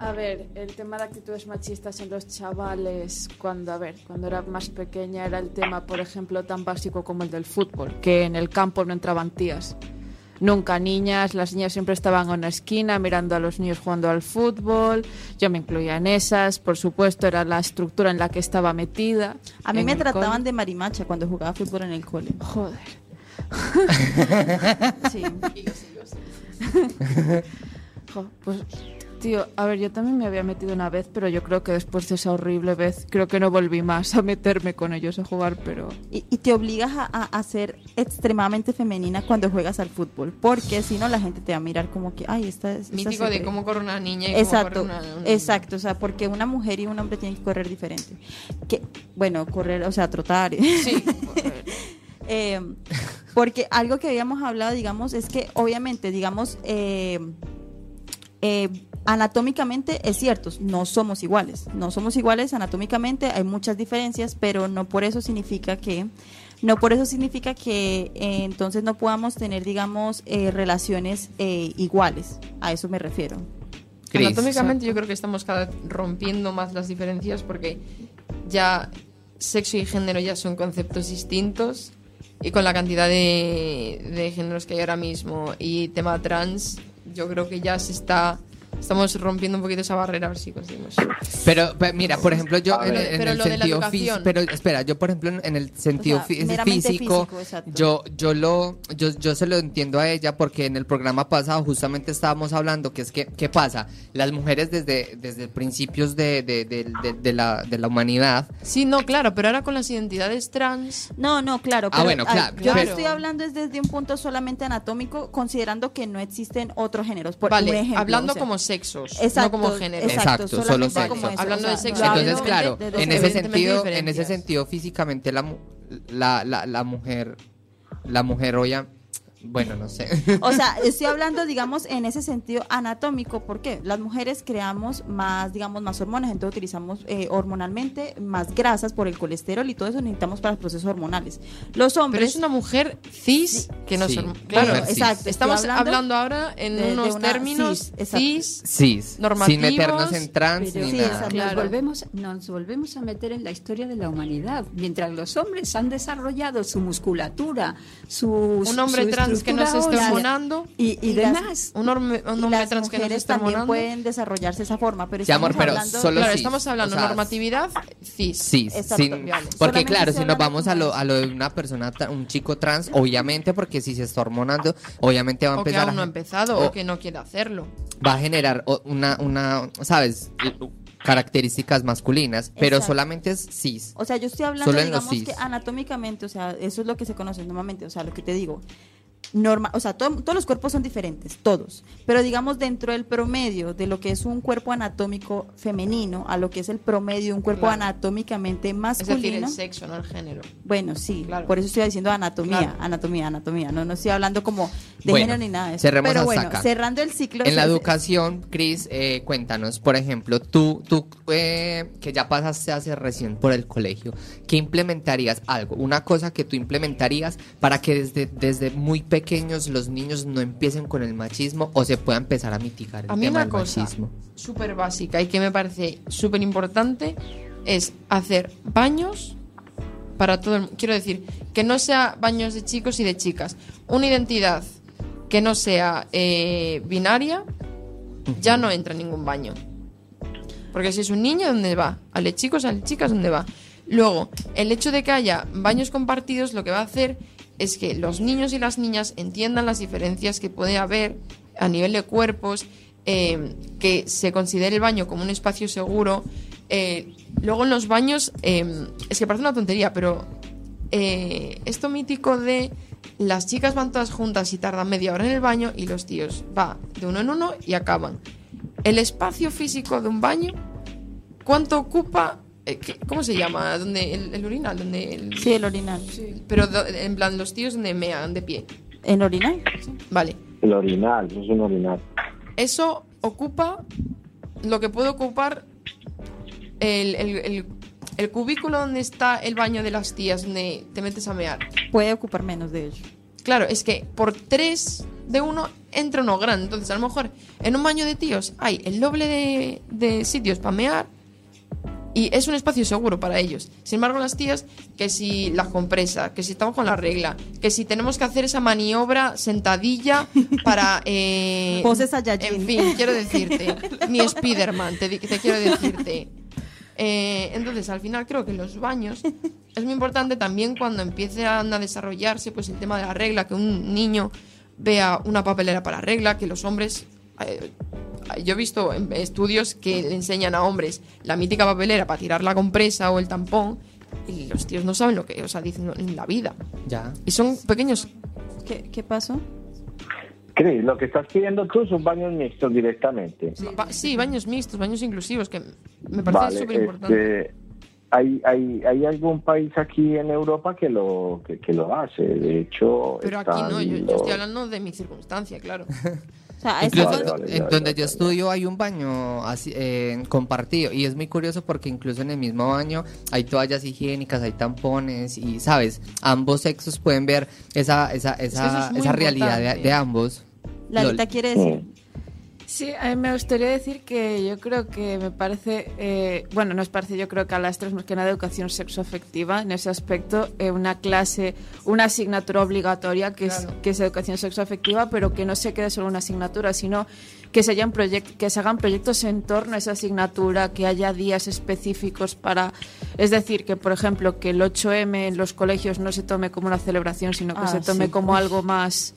A ver, el tema de actitudes machistas en los chavales, cuando, a ver, cuando era más pequeña era el tema, por ejemplo, tan básico como el del fútbol, que en el campo no entraban tías. Nunca niñas, las niñas siempre estaban en una esquina mirando a los niños jugando al fútbol. Yo me incluía en esas, por supuesto, era la estructura en la que estaba metida. A mí me trataban de marimacha cuando jugaba fútbol en el cole. Joder. <laughs> sí. <laughs> pues Tío, a ver, yo también me había metido una vez, pero yo creo que después de esa horrible vez, creo que no volví más a meterme con ellos a jugar, pero... Y, te obligas a, a, ser extremadamente femenina cuando juegas al fútbol, porque si no la gente te va a mirar como que, ay, esta es... Mítico de cómo corre una niña y exacto, cómo corre una, Exacto, o sea, porque una mujer y un hombre tienen que correr diferente. Que, bueno, correr, o sea, trotar. Sí, <laughs> correr. eh, porque algo que habíamos hablado, digamos, es que obviamente, digamos, eh, eh, anatómicamente es cierto, no somos iguales, no somos iguales anatómicamente, hay muchas diferencias, pero no por eso significa que no por eso significa que eh, entonces no podamos tener, digamos, eh, relaciones eh, iguales. A eso me refiero. Anatómicamente yo creo que estamos cada vez rompiendo más las diferencias porque ya sexo y género ya son conceptos distintos y con la cantidad de, de géneros que hay ahora mismo y tema trans, yo creo que ya se está Estamos rompiendo un poquito esa barrera, a ver si conseguimos. Pero, mira, por ejemplo, yo en, el sentido físico, pero espera, yo por ejemplo en el sentido físico, yo yo lo yo, yo se lo entiendo a ella porque en el programa pasado justamente estábamos hablando que es que qué pasa, las mujeres desde desde principios de, de, de, la, de la humanidad. Sí, no, claro, pero ahora con las identidades trans. No, no, claro. ah, bueno, claro. yo estoy hablando desde un punto solamente anatómico, considerando que no existen otros géneros. Por vale, ejemplo, hablando como sexos, no como género. Exacto, solo sexo. Hablando de sexo. Entonces, claro, en ese sentido, en ese sentido físicamente la, la, la, la mujer la mujer hoy bueno, no sé. <laughs> O sea, estoy <laughs> hablando, digamos, en ese sentido anatómico, porque las mujeres creamos más, digamos, más hormonas, entonces utilizamos eh, hormonalmente más grasas por el colesterol y todo eso necesitamos para los procesos hormonales. Los hombres... Pero es una mujer cis que no son... Claro, exacto. Estamos hablando, ahora en unos términos cis, cis, normativos. Sin meternos en trans ni nada. Nos, volvemos, nos volvemos a meter en la historia de la humanidad. Mientras los hombres han desarrollado su musculatura, su... Un hombre trans que no se esté hormonando y, y, demás. Un, hombre trans que no se esté también pueden desarrollarse de esa forma, pero, sí, amor, pero solo claro, estamos hablando de normatividad cis. Sí, sin, porque claro, si nos vamos a lo, a lo de una persona, un chico trans, obviamente, porque si se está hormonando, obviamente va a empezar. O que aún no ha empezado o, que no quiere hacerlo. Va a generar una, una, ¿sabes? características masculinas, pero solamente es cis. O sea, yo estoy hablando, digamos que anatómicamente, o sea, eso es lo que se conoce normalmente, o sea, lo que te digo, normal, o sea, todos los cuerpos son diferentes, todos, pero digamos dentro del promedio de lo que es un cuerpo anatómico femenino a lo que es el promedio de un cuerpo anatómicamente masculino. Es decir, el sexo, no el género. Bueno, sí, por eso estoy diciendo anatomía, anatomía, anatomía, no, no estoy hablando como de género ni nada de eso. pero bueno, cerrando el ciclo. En la educación, Cris, eh, cuéntanos, por ejemplo, tú, tú eh, que ya pasaste hace recién por el colegio, ¿qué implementarías algo? Una cosa que tú implementarías para que desde, desde muy pequeños los niños no empiecen con el machismo o se pueda empezar a mitigar el a mí tema una cosa machismo? Súper básica y que me parece súper importante es hacer baños para todo el Quiero decir, que no sea baños de chicos y de chicas. Una identidad que no sea eh, binaria ya no entra en ningún baño. Porque si es un niño, ¿dónde va? ¿Al de chicos, al de chicas, dónde va? Luego, el hecho de que haya baños compartidos lo que va a hacer es que los niños y las niñas entiendan las diferencias que puede haber a nivel de cuerpos, eh, que se considere el baño como un espacio seguro. Eh, luego en los baños, eh, es que parece una tontería, pero esto mítico de las chicas van todas juntas y tardan media hora en el baño y los tíos va de uno en uno y acaban. El espacio físico de un baño ¿cuánto ocupa? Eh, ¿Cómo se llama? ¿Dónde, el, el urinal? Donde el- Sí, el orinal. Pero do- en plan, los tíos donde mean de pie. ¿En orinal? Vale. El orinal, eso es un orinal. Eso ocupa lo que puede ocupar el, el- el- el cubículo donde está el baño de las tías, donde te metes a mear. Puede ocupar menos de ello. Claro, es que por tres de uno entra uno grande. Entonces, a lo mejor en un baño de tíos hay el doble de, de sitios para mear y es un espacio seguro para ellos. Sin embargo, las tías, que si la compresa, que si estamos con la regla, que si tenemos que hacer esa maniobra sentadilla para... Eh, <laughs> Poses Saiyajin. En fin, quiero decirte, <laughs> ni Spiderman, te, te quiero decirte. Eh, entonces, al final creo que los baños es muy importante también cuando empiezan a desarrollarse pues el tema de la regla, que un niño vea una papelera para regla, que los hombres... eh, yo he visto estudios que le enseñan a hombres la mítica papelera para tirar la compresa o el tampón y los tíos no saben lo que, o sea, dicen en la vida. Ya. Y son pequeños... ¿Qué, qué pasó? Cris, lo que estás pidiendo tú son baños mixtos directamente. ba- Sí, baños mixtos, baños inclusivos, que me parece Vale, súper importante. este, hay, hay, hay algún país aquí en Europa que lo que, que lo hace. De hecho, Pero aquí no, yo, yo estoy hablando de mi circunstancia, claro. <laughs> O sea, Incluso Vale, vale, en ya, donde ya, yo ya, estudio hay un baño así, eh, compartido y es muy curioso porque incluso en el mismo baño hay toallas higiénicas, hay tampones y, ¿sabes? Ambos sexos pueden ver esa, esa, esa, es esa realidad de, ambos. Lalita Lol. quiere decir. Sí, a mí me gustaría decir que yo creo que me parece, eh, bueno, nos parece, yo creo que a las tres más que nada educación sexoafectiva, en ese aspecto, eh, una clase, una asignatura obligatoria que, es, que es educación sexoafectiva, pero que no se quede solo una asignatura, sino que se, hayan que se hagan proyectos en torno a esa asignatura, que haya días específicos para, es decir, que por ejemplo, que el 8M en los colegios no se tome como una celebración, sino que Ah, se tome sí. como algo más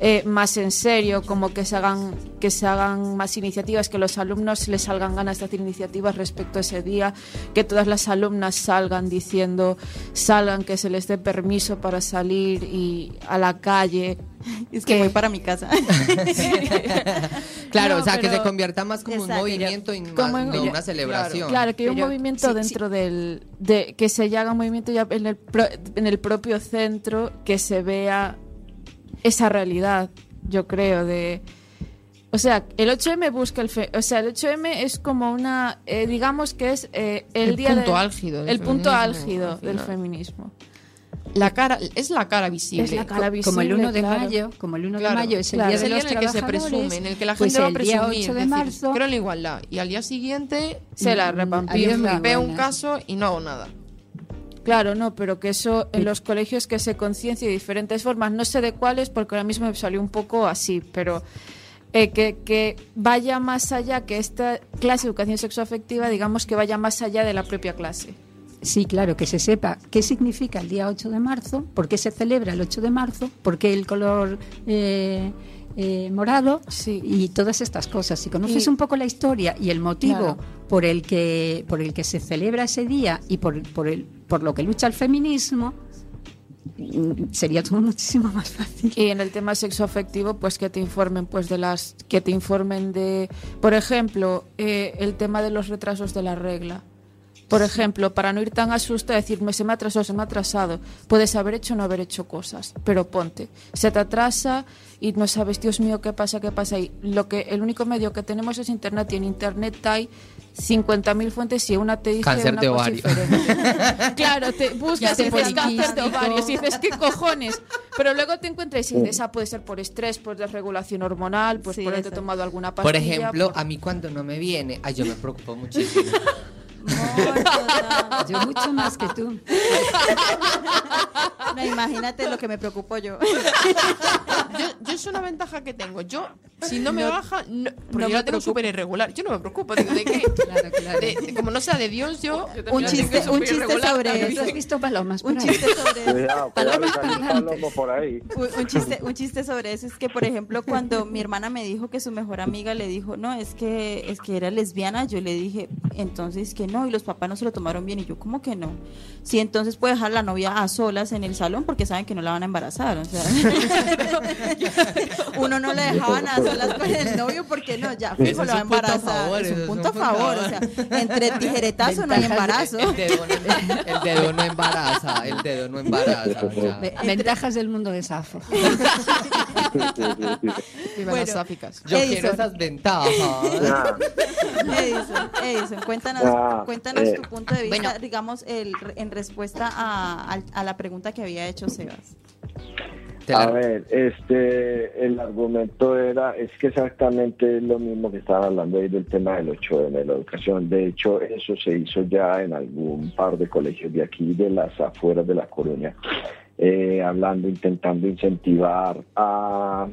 eh, más en serio, como que se hagan que se hagan más iniciativas, que los alumnos les salgan ganas de hacer iniciativas respecto a ese día, que todas las alumnas salgan diciendo, salgan, que se les dé permiso para salir y a la calle. <laughs> Es que voy para mi casa. <laughs> Claro, No, o sea, que se convierta más como un movimiento y más Como en- no una celebración. Claro, que hay un Pero- movimiento sí, sí. dentro del de que se haga un movimiento ya en el pro- en el propio centro que se vea esa realidad, yo creo de o sea, el 8M busca el fe- o sea, el 8M es como una eh, digamos que es eh, el, El día punto del- álgido del el punto feminismo, álgido del feminismo. La cara, es la cara visible. Es la cara visible, como el 1 de claro. mayo, como el 1 Claro, de mayo es el claro. día de los en el que se presume, en el que la pues gente va a el día presumir. 8 de decir, marzo Creo en la igualdad. Y al día siguiente Se la Mm, veo un caso y no hago nada. Claro, no, pero que eso en los colegios que se conciencie de diferentes formas, no sé de cuáles, porque ahora mismo me salió un poco así, pero eh, que, que vaya más allá, que esta clase de educación sexoafectiva, digamos que vaya más allá de la propia clase. Sí, claro, que se sepa qué significa el día 8 de marzo, por qué se celebra el 8 de marzo, por qué el color eh, eh, morado Sí. y todas estas cosas. Si conoces Y- un poco la historia y el motivo Claro. por el que por el que se celebra ese día y por, por, el, por lo que lucha el feminismo, mm, sería todo <laughs> muchísimo más fácil. Y en el tema sexoafectivo, pues que te informen, pues de las, que te informen de, por ejemplo, eh, el tema de los retrasos de la regla. Por ejemplo, para no ir tan asustado, decir, "Me- se me ha atrasado, se me ha atrasado. Puedes haber hecho o no haber hecho cosas, pero ponte. Se te atrasa y no sabes, Dios mío, qué pasa, qué pasa. Y lo que, el único medio que tenemos es Internet y en Internet hay 50.000 fuentes y una te dice Cáncer una de cosa ovario. diferente. <laughs> claro, te buscas y dices cáncer de ovarios y dices, ¿qué cojones? Pero luego te encuentras y dices, ah, puede ser por estrés, por desregulación hormonal, pues Sí, por haberte tomado alguna pastilla. Por ejemplo, por- a mí cuando no me viene, ay, yo me preocupo muchísimo. <laughs> Yo mucho más que tú. No, imagínate lo que me preocupo yo. Yo, yo es una ventaja que tengo. Yo, si no me baja, no, porque no yo la tengo súper irregular. Yo no me preocupo. Digo, ¿de qué? <laughs> Claro, claro. De- de- como no sea de Dios, yo. Un chiste, un chiste sobre. ¿Has visto palomas por Un chiste sobre Palomas. Un, chiste, un chiste sobre eso es que, por ejemplo, cuando mi hermana me dijo que su mejor amiga le dijo, no, es que es que era lesbiana, yo le dije, entonces que no, y los papás no se lo tomaron bien, y yo, ¿cómo que no? Sí, entonces puede dejar la novia a solas en el salón porque saben que no la van a embarazar, o sea, <laughs> <laughs> uno no le dejaban a solas con el novio porque no, ya fijo lo va a embarazar. Es un punto a favor, o sea, entre tijeretazo no hay embarazo. El dedo, no embaraza, el dedo no embaraza. Ventajas del mundo de Safo. <laughs> Viva las sáficas. Yo quiero esas ventajas. Edison, Edison, cuéntanos, cuéntanos tu punto de vista, digamos, el, en respuesta a, a la pregunta que había hecho Sebas. A ver, este, el argumento era, es que exactamente lo mismo que estaban hablando ahí del tema del 8 de la educación. De hecho, eso se hizo ya en algún par de colegios de aquí, de las afueras de La Coruña, eh, hablando, intentando incentivar a,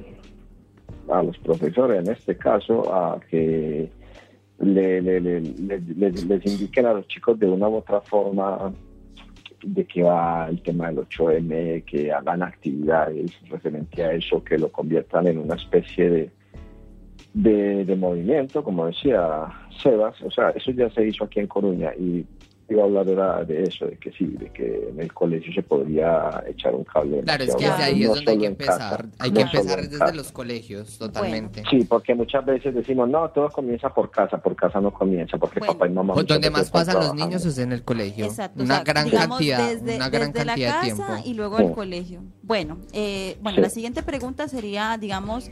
a los profesores, en este caso, a que le, les indiquen a los chicos de una u otra forma de que va el tema del 8M, que hagan actividades referente a eso, que lo conviertan en una especie de, de, movimiento, como decía Sebas. O sea, eso ya se hizo aquí en Coruña y iba a hablar de eso, de que sí, de que en el colegio se podría echar un cable. Claro, es que ahí es donde hay que empezar. hay que empezar desde los colegios, totalmente. Sí, porque muchas veces decimos, no, todo comienza por casa, por casa no comienza, porque papá y mamá... Pues donde más pasan los niños es en el colegio. Exacto. Una gran cantidad, desde, una gran desde cantidad la de casa tiempo. y luego el colegio. Bueno, eh, bueno, la siguiente pregunta sería, digamos,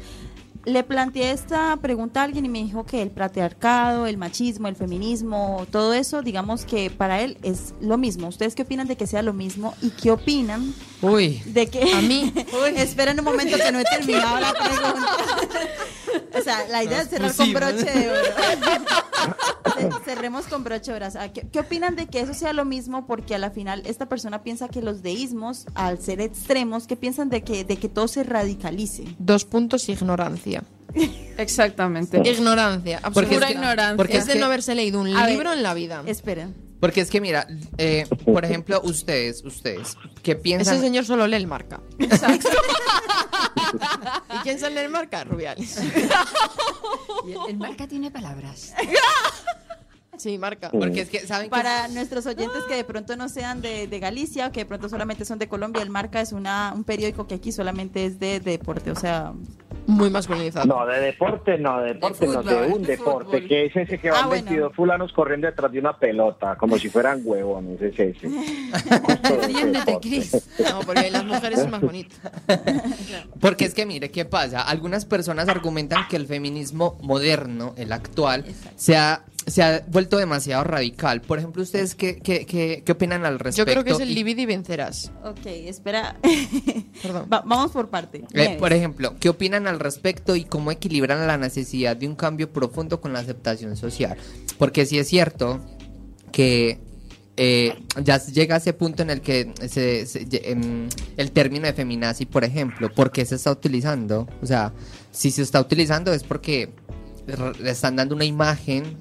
le planteé esta pregunta a alguien y me dijo que el patriarcado, el machismo, el feminismo, todo eso, digamos que para él es lo mismo. ¿Ustedes qué opinan de que sea lo mismo y qué opinan Uy, de que a mí. <laughs> Esperen un momento que no he terminado la pregunta. <laughs> o sea, la idea es cerrar con broche de oro. <laughs> Cerremos con broche de oro. Sea, ¿qué, ¿qué, opinan de que eso sea lo mismo? Porque a la final esta persona piensa que los deísmos, al ser extremos, ¿qué piensan de que, de que todo se radicalice? Dos puntos, ignorancia. Exactamente. Ignorancia, Porque absoluta es que- ignorancia. porque es de no haberse leído un A libro ver, en la vida. Esperen. Porque es que mira, eh, por ejemplo, ustedes, ustedes, ¿qué piensan? Ese señor solo lee el marca. Exacto. <laughs> ¿Y quién se lee el marca? Rubiales. El, el marca tiene palabras. <laughs> Sí, marca. Porque es que. Para nuestros oyentes que de pronto no sean de, de Galicia o que de pronto solamente son de Colombia, el Marca es una, un periódico que aquí solamente es de, de deporte, o sea... Muy masculinizado. No, de deporte no, de deporte no, de un de deporte, fútbol. que es ese que van Ah, bueno. 22 fulanos corriendo detrás de una pelota, como si fueran huevones, es ese. <laughs> Cris. No, porque las mujeres son más bonitas. Porque es que mire, ¿qué pasa? Algunas personas argumentan que el feminismo moderno, el actual, se ha, se ha vuelto demasiado radical. Por ejemplo, ¿ustedes qué, qué, qué, qué opinan al Yo respecto? creo que es el libido y vencerás. Ok, espera. Perdón. Va- vamos por parte. Eh, por ejemplo, ¿qué opinan al respecto y cómo equilibran la necesidad de un cambio profundo con la aceptación social? Porque sí es cierto que eh, ya llega a ese punto en el que se, se- em, el término de feminazi, por ejemplo, ¿por qué se está utilizando? O sea, si se está utilizando es porque le están dando una imagen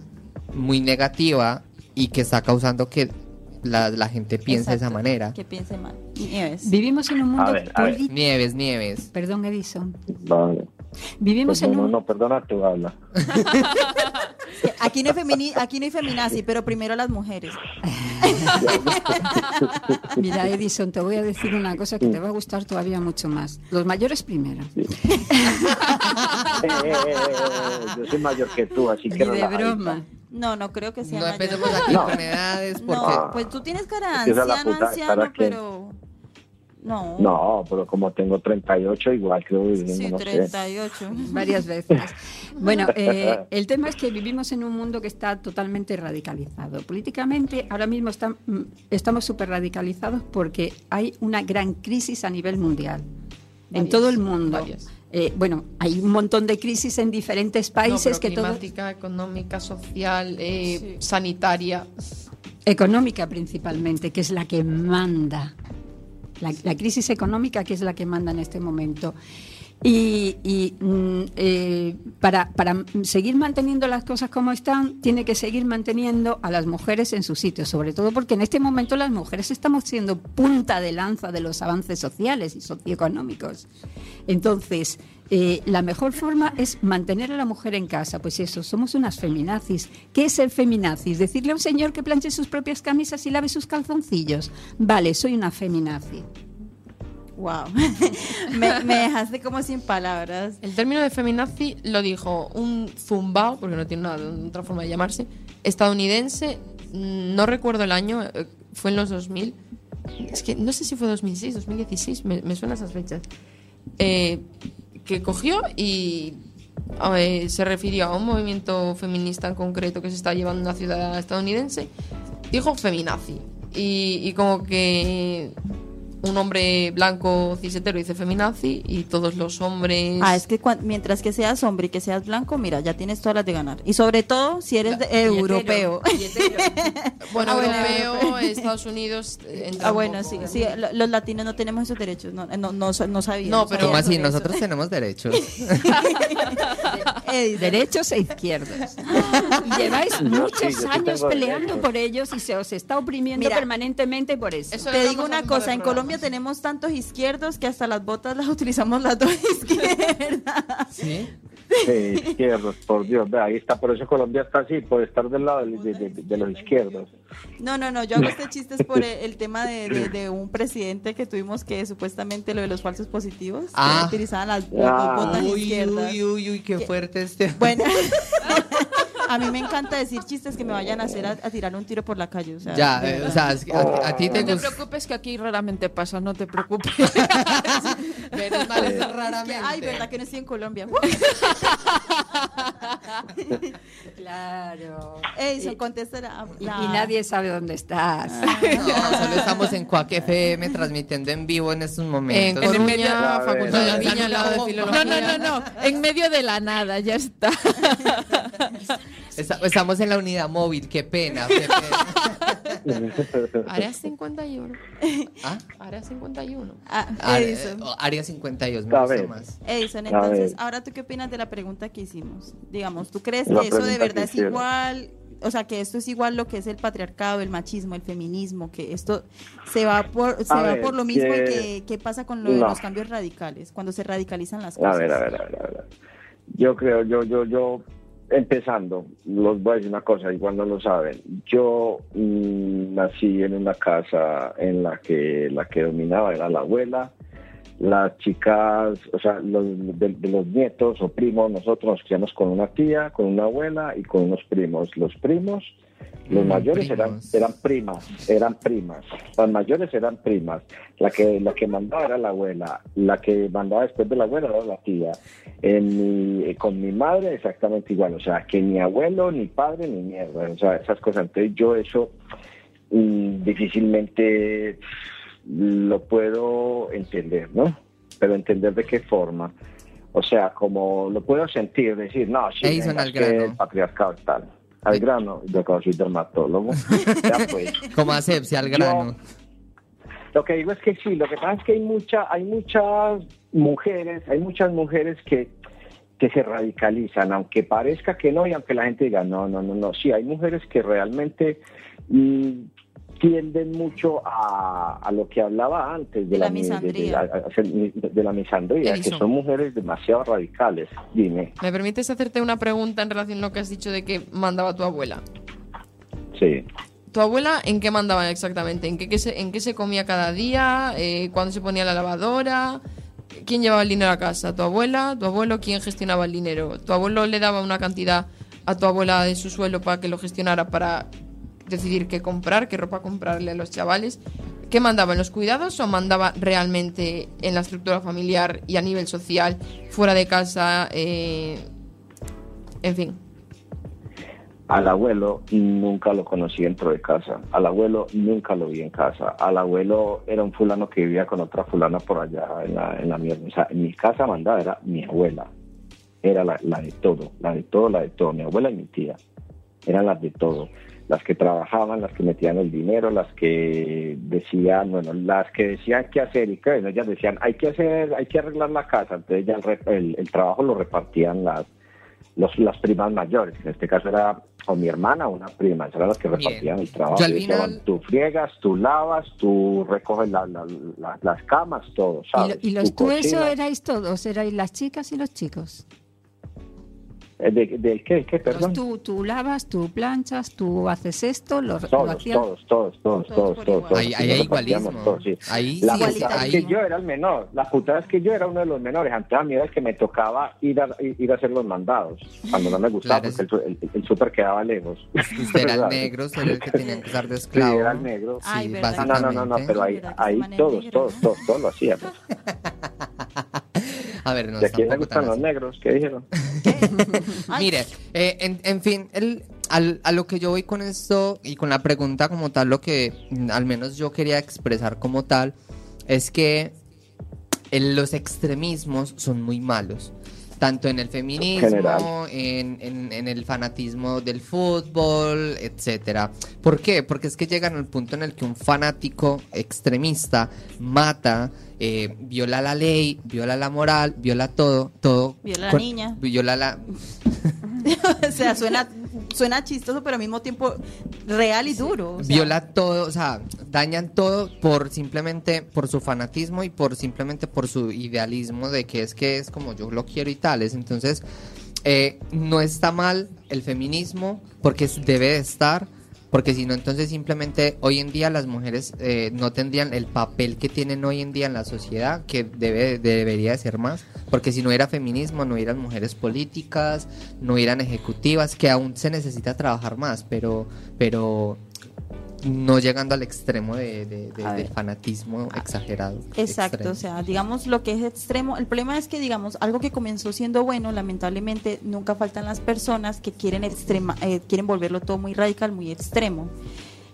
muy negativa y que está causando que la, la gente piense de esa manera. Que piense mal. Nieves. Vivimos en un mundo A ver, a ver. político. Nieves, Nieves. Perdón, Edison. Vale. Vivimos Pues en no, no, un no, perdona tu habla. <laughs> Aquí no, hay femini- aquí no hay feminazi, pero primero las mujeres. <laughs> Mira, Edison, te voy a decir una cosa que te va a gustar todavía mucho más. Los mayores primero. <laughs> Eh, eh, eh, eh, yo soy mayor que tú, así Ni que de relajadita. broma. No, no creo que sea No mayor. empecemos aquí <laughs> No. con edades porque... No, pues tú tienes cara de anciano, puta, anciano, pero... No. No, pero como tengo 38, igual creo que Sí, no sé. 38. <laughs> Varias veces. <laughs> Bueno, eh, el tema es que vivimos en un mundo que está totalmente radicalizado. Políticamente, ahora mismo está- mm, estamos súper radicalizados porque hay una gran crisis a nivel mundial. en todo el mundo. varias. Eh, bueno, hay un montón de crisis en diferentes No, países pero que todo climática, económica, social, eh, sanitaria. económica principalmente, que es la que manda. La, la crisis económica que es la que manda en este momento. Y, y, mm, eh, para, para seguir manteniendo las cosas como están, tiene que seguir manteniendo a las mujeres en su sitio, sobre todo porque en este momento las mujeres estamos siendo punta de lanza de los avances sociales y socioeconómicos. Entonces, eh, la mejor forma es mantener a la mujer en casa. Pues eso, somos unas feminazis. ¿Qué es ser feminazis? Decirle a un señor que planche sus propias camisas y lave sus calzoncillos. Vale, soy una feminazi. Wow. <laughs> me, me, dejaste como sin palabras. El término de feminazi lo dijo un zumbao, porque no tiene nada, otra forma de llamarse, estadounidense, no recuerdo el año, eh, fue en los 2000. Es que no sé si fue 2006, 2016, me, me suenan esas fechas. Eh, que cogió y se refirió a un movimiento feminista en concreto que se está llevando en una ciudad estadounidense. Dijo feminazi. Y, y como que un hombre blanco cisetero dice feminazi y todos los hombres. Ah, es que mientras que seas hombre y que seas blanco, mira, ya tienes todas las de ganar. Y sobre todo si eres europeo. <laughs> bueno, ah, europeo, Estados Unidos. Ah, bueno, sí, sí, los latinos no tenemos esos derechos, no, no, no, no sabía. No, pero así? Nosotros tenemos derechos. <laughs> derechos e izquierdos. Y <laughs> lleváis muchos años peleando por ellos y se os está oprimiendo permanentemente por eso. eso Te digo una cosa, en Colombia tenemos tantos izquierdos que hasta las botas las <laughs> utilizamos las dos <laughs> izquierdas. ¿Sí? izquierdos, por Dios, ahí está, por eso Colombia está así, por estar del lado de, los izquierdos. No, no, no, yo hago este chiste es por el, tema de, un presidente que tuvimos que supuestamente lo de los falsos positivos, ah. utilizaban las, ah. botas izquierdas. Uy, uy, uy, qué fuerte este. Bueno. <laughs> a mí me encanta decir chistes que me vayan a hacer a, tirar un tiro por la calle. O sea, ya, eh, o sea, a, ti te No te preocupes que aquí raramente pasa, no te preocupes. <laughs> Menos mal es raramente. Ay, verdad que no estoy en Colombia. <laughs> claro. Eso, contesta Y, nadie sabe dónde estás. Ah. no, solo estamos en Cuac FM transmitiendo en vivo en estos momentos. En Facultad de Viña, al lado de Filología. No, no, no, no, en medio de la nada, ya está. <laughs> Estamos en la unidad móvil, qué pena. Qué pena. <laughs> Área 51. ¿Ah? Área 51. Ah, Edison. Área 52, me gusta más. Edison, entonces, ahora tú qué opinas de la pregunta que hicimos? Digamos, ¿tú crees que eso de verdad es igual? O sea, que esto es igual lo que es el patriarcado, el machismo, el feminismo, que esto se va por, se va por lo mismo y que, pasa con los cambios radicales, cuando se radicalizan las cosas. A ver, a ver, a ver, a ver. Yo creo, yo, yo, yo empezando, los voy a decir una cosa, igual no lo saben. Yo mm, nací en una casa en la que la que dominaba era la abuela. Las chicas, o sea, los, de, los nietos o primos, nosotros nos criamos con una tía, con una abuela y con unos primos. Los primos los mm, mayores eran, eran primas, eran primas. Las mayores eran primas. La que, la que mandaba era la abuela. La que mandaba después de la abuela era la tía. En eh, con mi madre exactamente igual. O sea, que ni abuelo, ni padre, ni mierda. O sea, esas cosas. Entonces yo eso mm, difícilmente lo puedo entender, ¿no? Pero entender de qué forma. O sea, como lo puedo sentir, decir, no, sí, es que el patriarcado tal al grano, yo acabo soy dermatólogo. <laughs> ya pues. Como asepsia al grano. lo que digo es que sí, lo que pasa es que hay mucha, hay muchas mujeres, hay muchas mujeres que, que se radicalizan, aunque parezca que no y aunque la gente diga no, no, no, no, sí, hay mujeres que realmente mm, tienden mucho a, lo que hablaba antes de, la, misandría, de, la misandría que son mujeres demasiado radicales. Dime. ¿Me permites hacerte una pregunta en relación a lo que has dicho de que mandaba tu abuela? Sí. ¿Tu abuela en qué mandaba exactamente? ¿En qué, se, en qué se comía cada día? Eh, ¿Cuándo se ponía la lavadora? ¿Quién llevaba el dinero a casa? ¿Tu abuela? ¿Tu abuelo? ¿Quién gestionaba el dinero? ¿Tu abuelo le daba una cantidad a tu abuela de su suelo para que lo gestionara para decidir qué comprar, qué ropa comprarle a los chavales. ¿Qué mandaba en los cuidados o mandaba realmente en la estructura familiar y a nivel social, fuera de casa? Eh, en fin. Al abuelo nunca lo conocí dentro de casa. Al abuelo nunca lo vi en casa. Al abuelo era un fulano que vivía con otra fulana por allá en la, en la mierda. O sea, mi casa mandaba era mi abuela. Era la, la de todo, la de todo, la de todo. Mi abuela y mi tía. Eran las de todo las que trabajaban, las que metían el dinero, las que decían, bueno, las que decían qué hacer y que ellas decían, hay que hacer, hay que arreglar la casa, entonces ya el, el, trabajo lo repartían las los, las primas mayores, en este caso era o mi hermana o una prima, eran las que repartían el trabajo. tú friegas, tú lavas, tú recoges las camas, todo, ¿sabes? ¿Y, los tú eso erais todos? ¿Erais las chicas y los chicos? Eh, ¿De, de qué, qué, Pues perdón? tú, tú lavas, tú planchas, tú haces esto, lo, lo Todos, hacías- todos, todos, todos, todos, todos. igual. todos, Ahí, sí, ahí hay igualismo. todos, sí. Ahí La sí, putada es ahí- que yo era el menor. La putada es que yo era uno de los menores. Antes a mí era el que me tocaba ir a, ir a hacer los mandados. Cuando no me gustaba, Claro, porque el, el, el súper quedaba lejos. Usted era el <laughs> negro, usted era el que tenía que usar de Sí, esclavo. era el negro. Ay, Sí, no, no, no, no, pero ahí, ¿Verdad que se ahí todos, todos, todos, todos lo hacíamos. <laughs> <laughs> A ver, no ¿De es quién le tampoco gustan tan los así. negros? ¿Qué dijeron? <laughs> <laughs> Mire, eh, en, en fin, el, al- a lo que yo voy con esto y con la pregunta como tal, lo que al menos yo quería expresar como tal, es que el- los extremismos son muy malos. Tanto en el feminismo, en, en- en el fanatismo del fútbol, etcétera. ¿Por qué? Porque es que llegan al punto en el que un fanático extremista mata, eh, viola la ley, viola la moral, viola todo, todo. Viola a la niña. Viola la, <laughs> o sea, suena, suena chistoso, pero al mismo tiempo real y duro. o sea, viola todo, o sea, dañan todo por simplemente por su fanatismo y por simplemente por su idealismo de que es que es como yo lo quiero y tales. Entonces, eh, no está mal el feminismo porque debe de estar, porque si no, entonces simplemente hoy en día las mujeres eh, no tendrían el papel que tienen hoy en día en la sociedad, que debe debería de ser más, porque si no hubiera feminismo, no hubieran mujeres políticas, no hubieran ejecutivas, que aún se necesita trabajar más, pero, pero no llegando al extremo de, de- de- del fanatismo exagerado. Exacto, extremo. o sea, digamos lo que es extremo. El problema es que, digamos, algo que comenzó siendo bueno, lamentablemente nunca faltan las personas que quieren extrema, eh, quieren volverlo todo muy radical, muy extremo.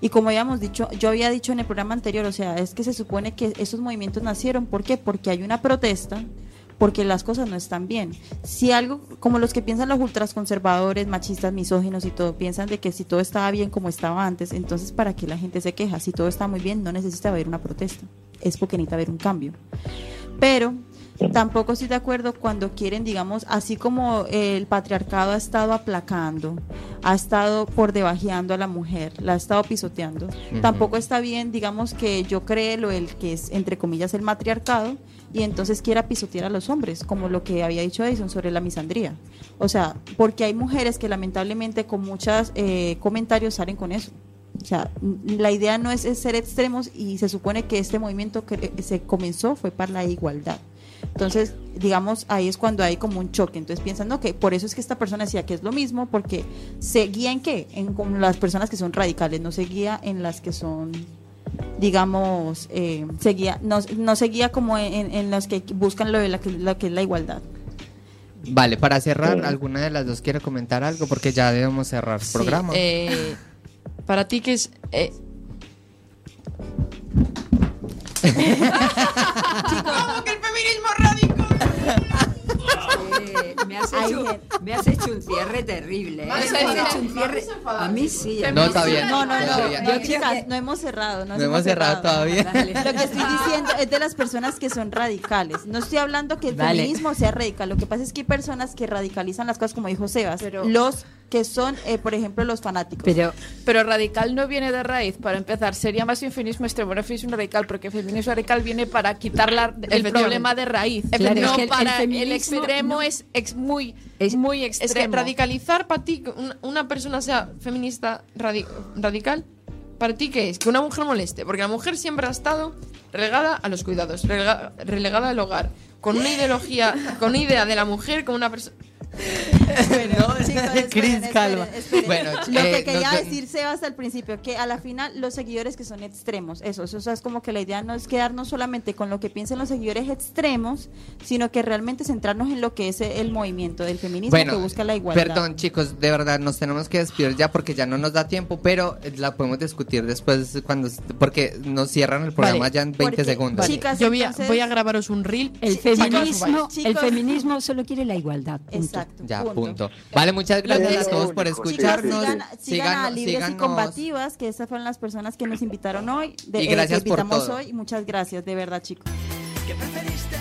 Y como habíamos dicho, yo había dicho en el programa anterior, o sea, es que se supone que esos movimientos nacieron, ¿por qué? Porque hay una protesta, porque las cosas no están bien. Si algo, como los que piensan los ultraconservadores, machistas, misóginos y todo, piensan de que si todo estaba bien como estaba antes, entonces ¿para qué la gente se queja? Si todo está muy bien, no necesita haber una protesta, es porque necesita haber un cambio. Pero tampoco estoy de acuerdo cuando quieren, digamos, así como el patriarcado ha estado aplacando, ha estado por debajeando a la mujer, la ha estado pisoteando. Tampoco está bien, digamos, que yo cree lo el que es, entre comillas, el matriarcado y entonces quiera pisotear a los hombres, como lo que había dicho Edison sobre la misandría. O sea, porque hay mujeres que lamentablemente con muchos comentarios salen con eso. O sea, la idea no es, ser extremos y se supone que este movimiento que eh, se comenzó fue para la igualdad. Entonces, digamos, ahí es cuando hay como un choque. Entonces piensan, que por eso es que esta persona decía que es lo mismo, porque se guía en qué? En las personas que son radicales, no se guía en las que son, digamos, eh, se guía, no, no se guía como en, en los que buscan lo, de la, que- lo que es la igualdad. Vale, para cerrar, Sí. ¿alguna de las dos quiere comentar algo? Porque ya debemos cerrar el Sí, programa. eh, para ti, que es. eh, Eh, me, has Hay hecho, me has hecho un cierre terrible. ¿eh? A Me has decir- hecho un cierre. A mí sí. a No, está sí. bien. No, no, no, no, chicas, no hemos cerrado. No, no hemos cerrado todavía. Lo que estoy diciendo es de las personas que son radicales. No estoy hablando que el feminismo sea radical. Lo que pasa es que hay personas que radicalizan las cosas, como dijo Sebas. Pero- los que son, eh, por ejemplo, los fanáticos. Pero Pero radical no viene de raíz, para empezar. Sería más un feminismo extremo, no feminismo radical, porque el feminismo radical viene para quitar la- el problema de raíz. Claro, no es que el- para el, extremo no- es, ex- muy, Es- muy es que extremo. radicalizar para ti, que una, una persona sea feminista radi- radical, ¿para ti qué es? Que una mujer moleste. Porque la mujer siempre ha estado relegada a los cuidados, relega- relegada al hogar. Con una ideología, con una idea de la mujer como una persona. Bueno, chicos, <laughs> esperen, Cris, esperen, calma. esperen. Bueno, lo eh, que quería no- decir Sebas al principio, que a la final los seguidores que son extremos, eso, eso, o sea, es como que la idea no es quedarnos solamente con lo que piensan los seguidores extremos, sino que realmente centrarnos en lo que es el movimiento del feminismo Bueno, que busca la igualdad. perdón chicos, de verdad nos tenemos que despedir ya porque ya no nos da tiempo, pero la podemos discutir después cuando porque nos cierran el programa Vale, ya en 20 porque, segundos. vale. Chicas, Yo voy a, entonces- voy a grabaros un reel. el feminismo, chicos. el feminismo solo quiere la igualdad. punto. Exacto. Ya, punto. Vale, muchas gracias que- a todos por escucharnos. sigan, sigan a Síganos- Libres y. Combativas, que esas fueron las personas que nos invitaron hoy, de, Y eh, gracias que por invitamos todo. hoy. Muchas gracias, de verdad, chicos. ¿Qué preferiste?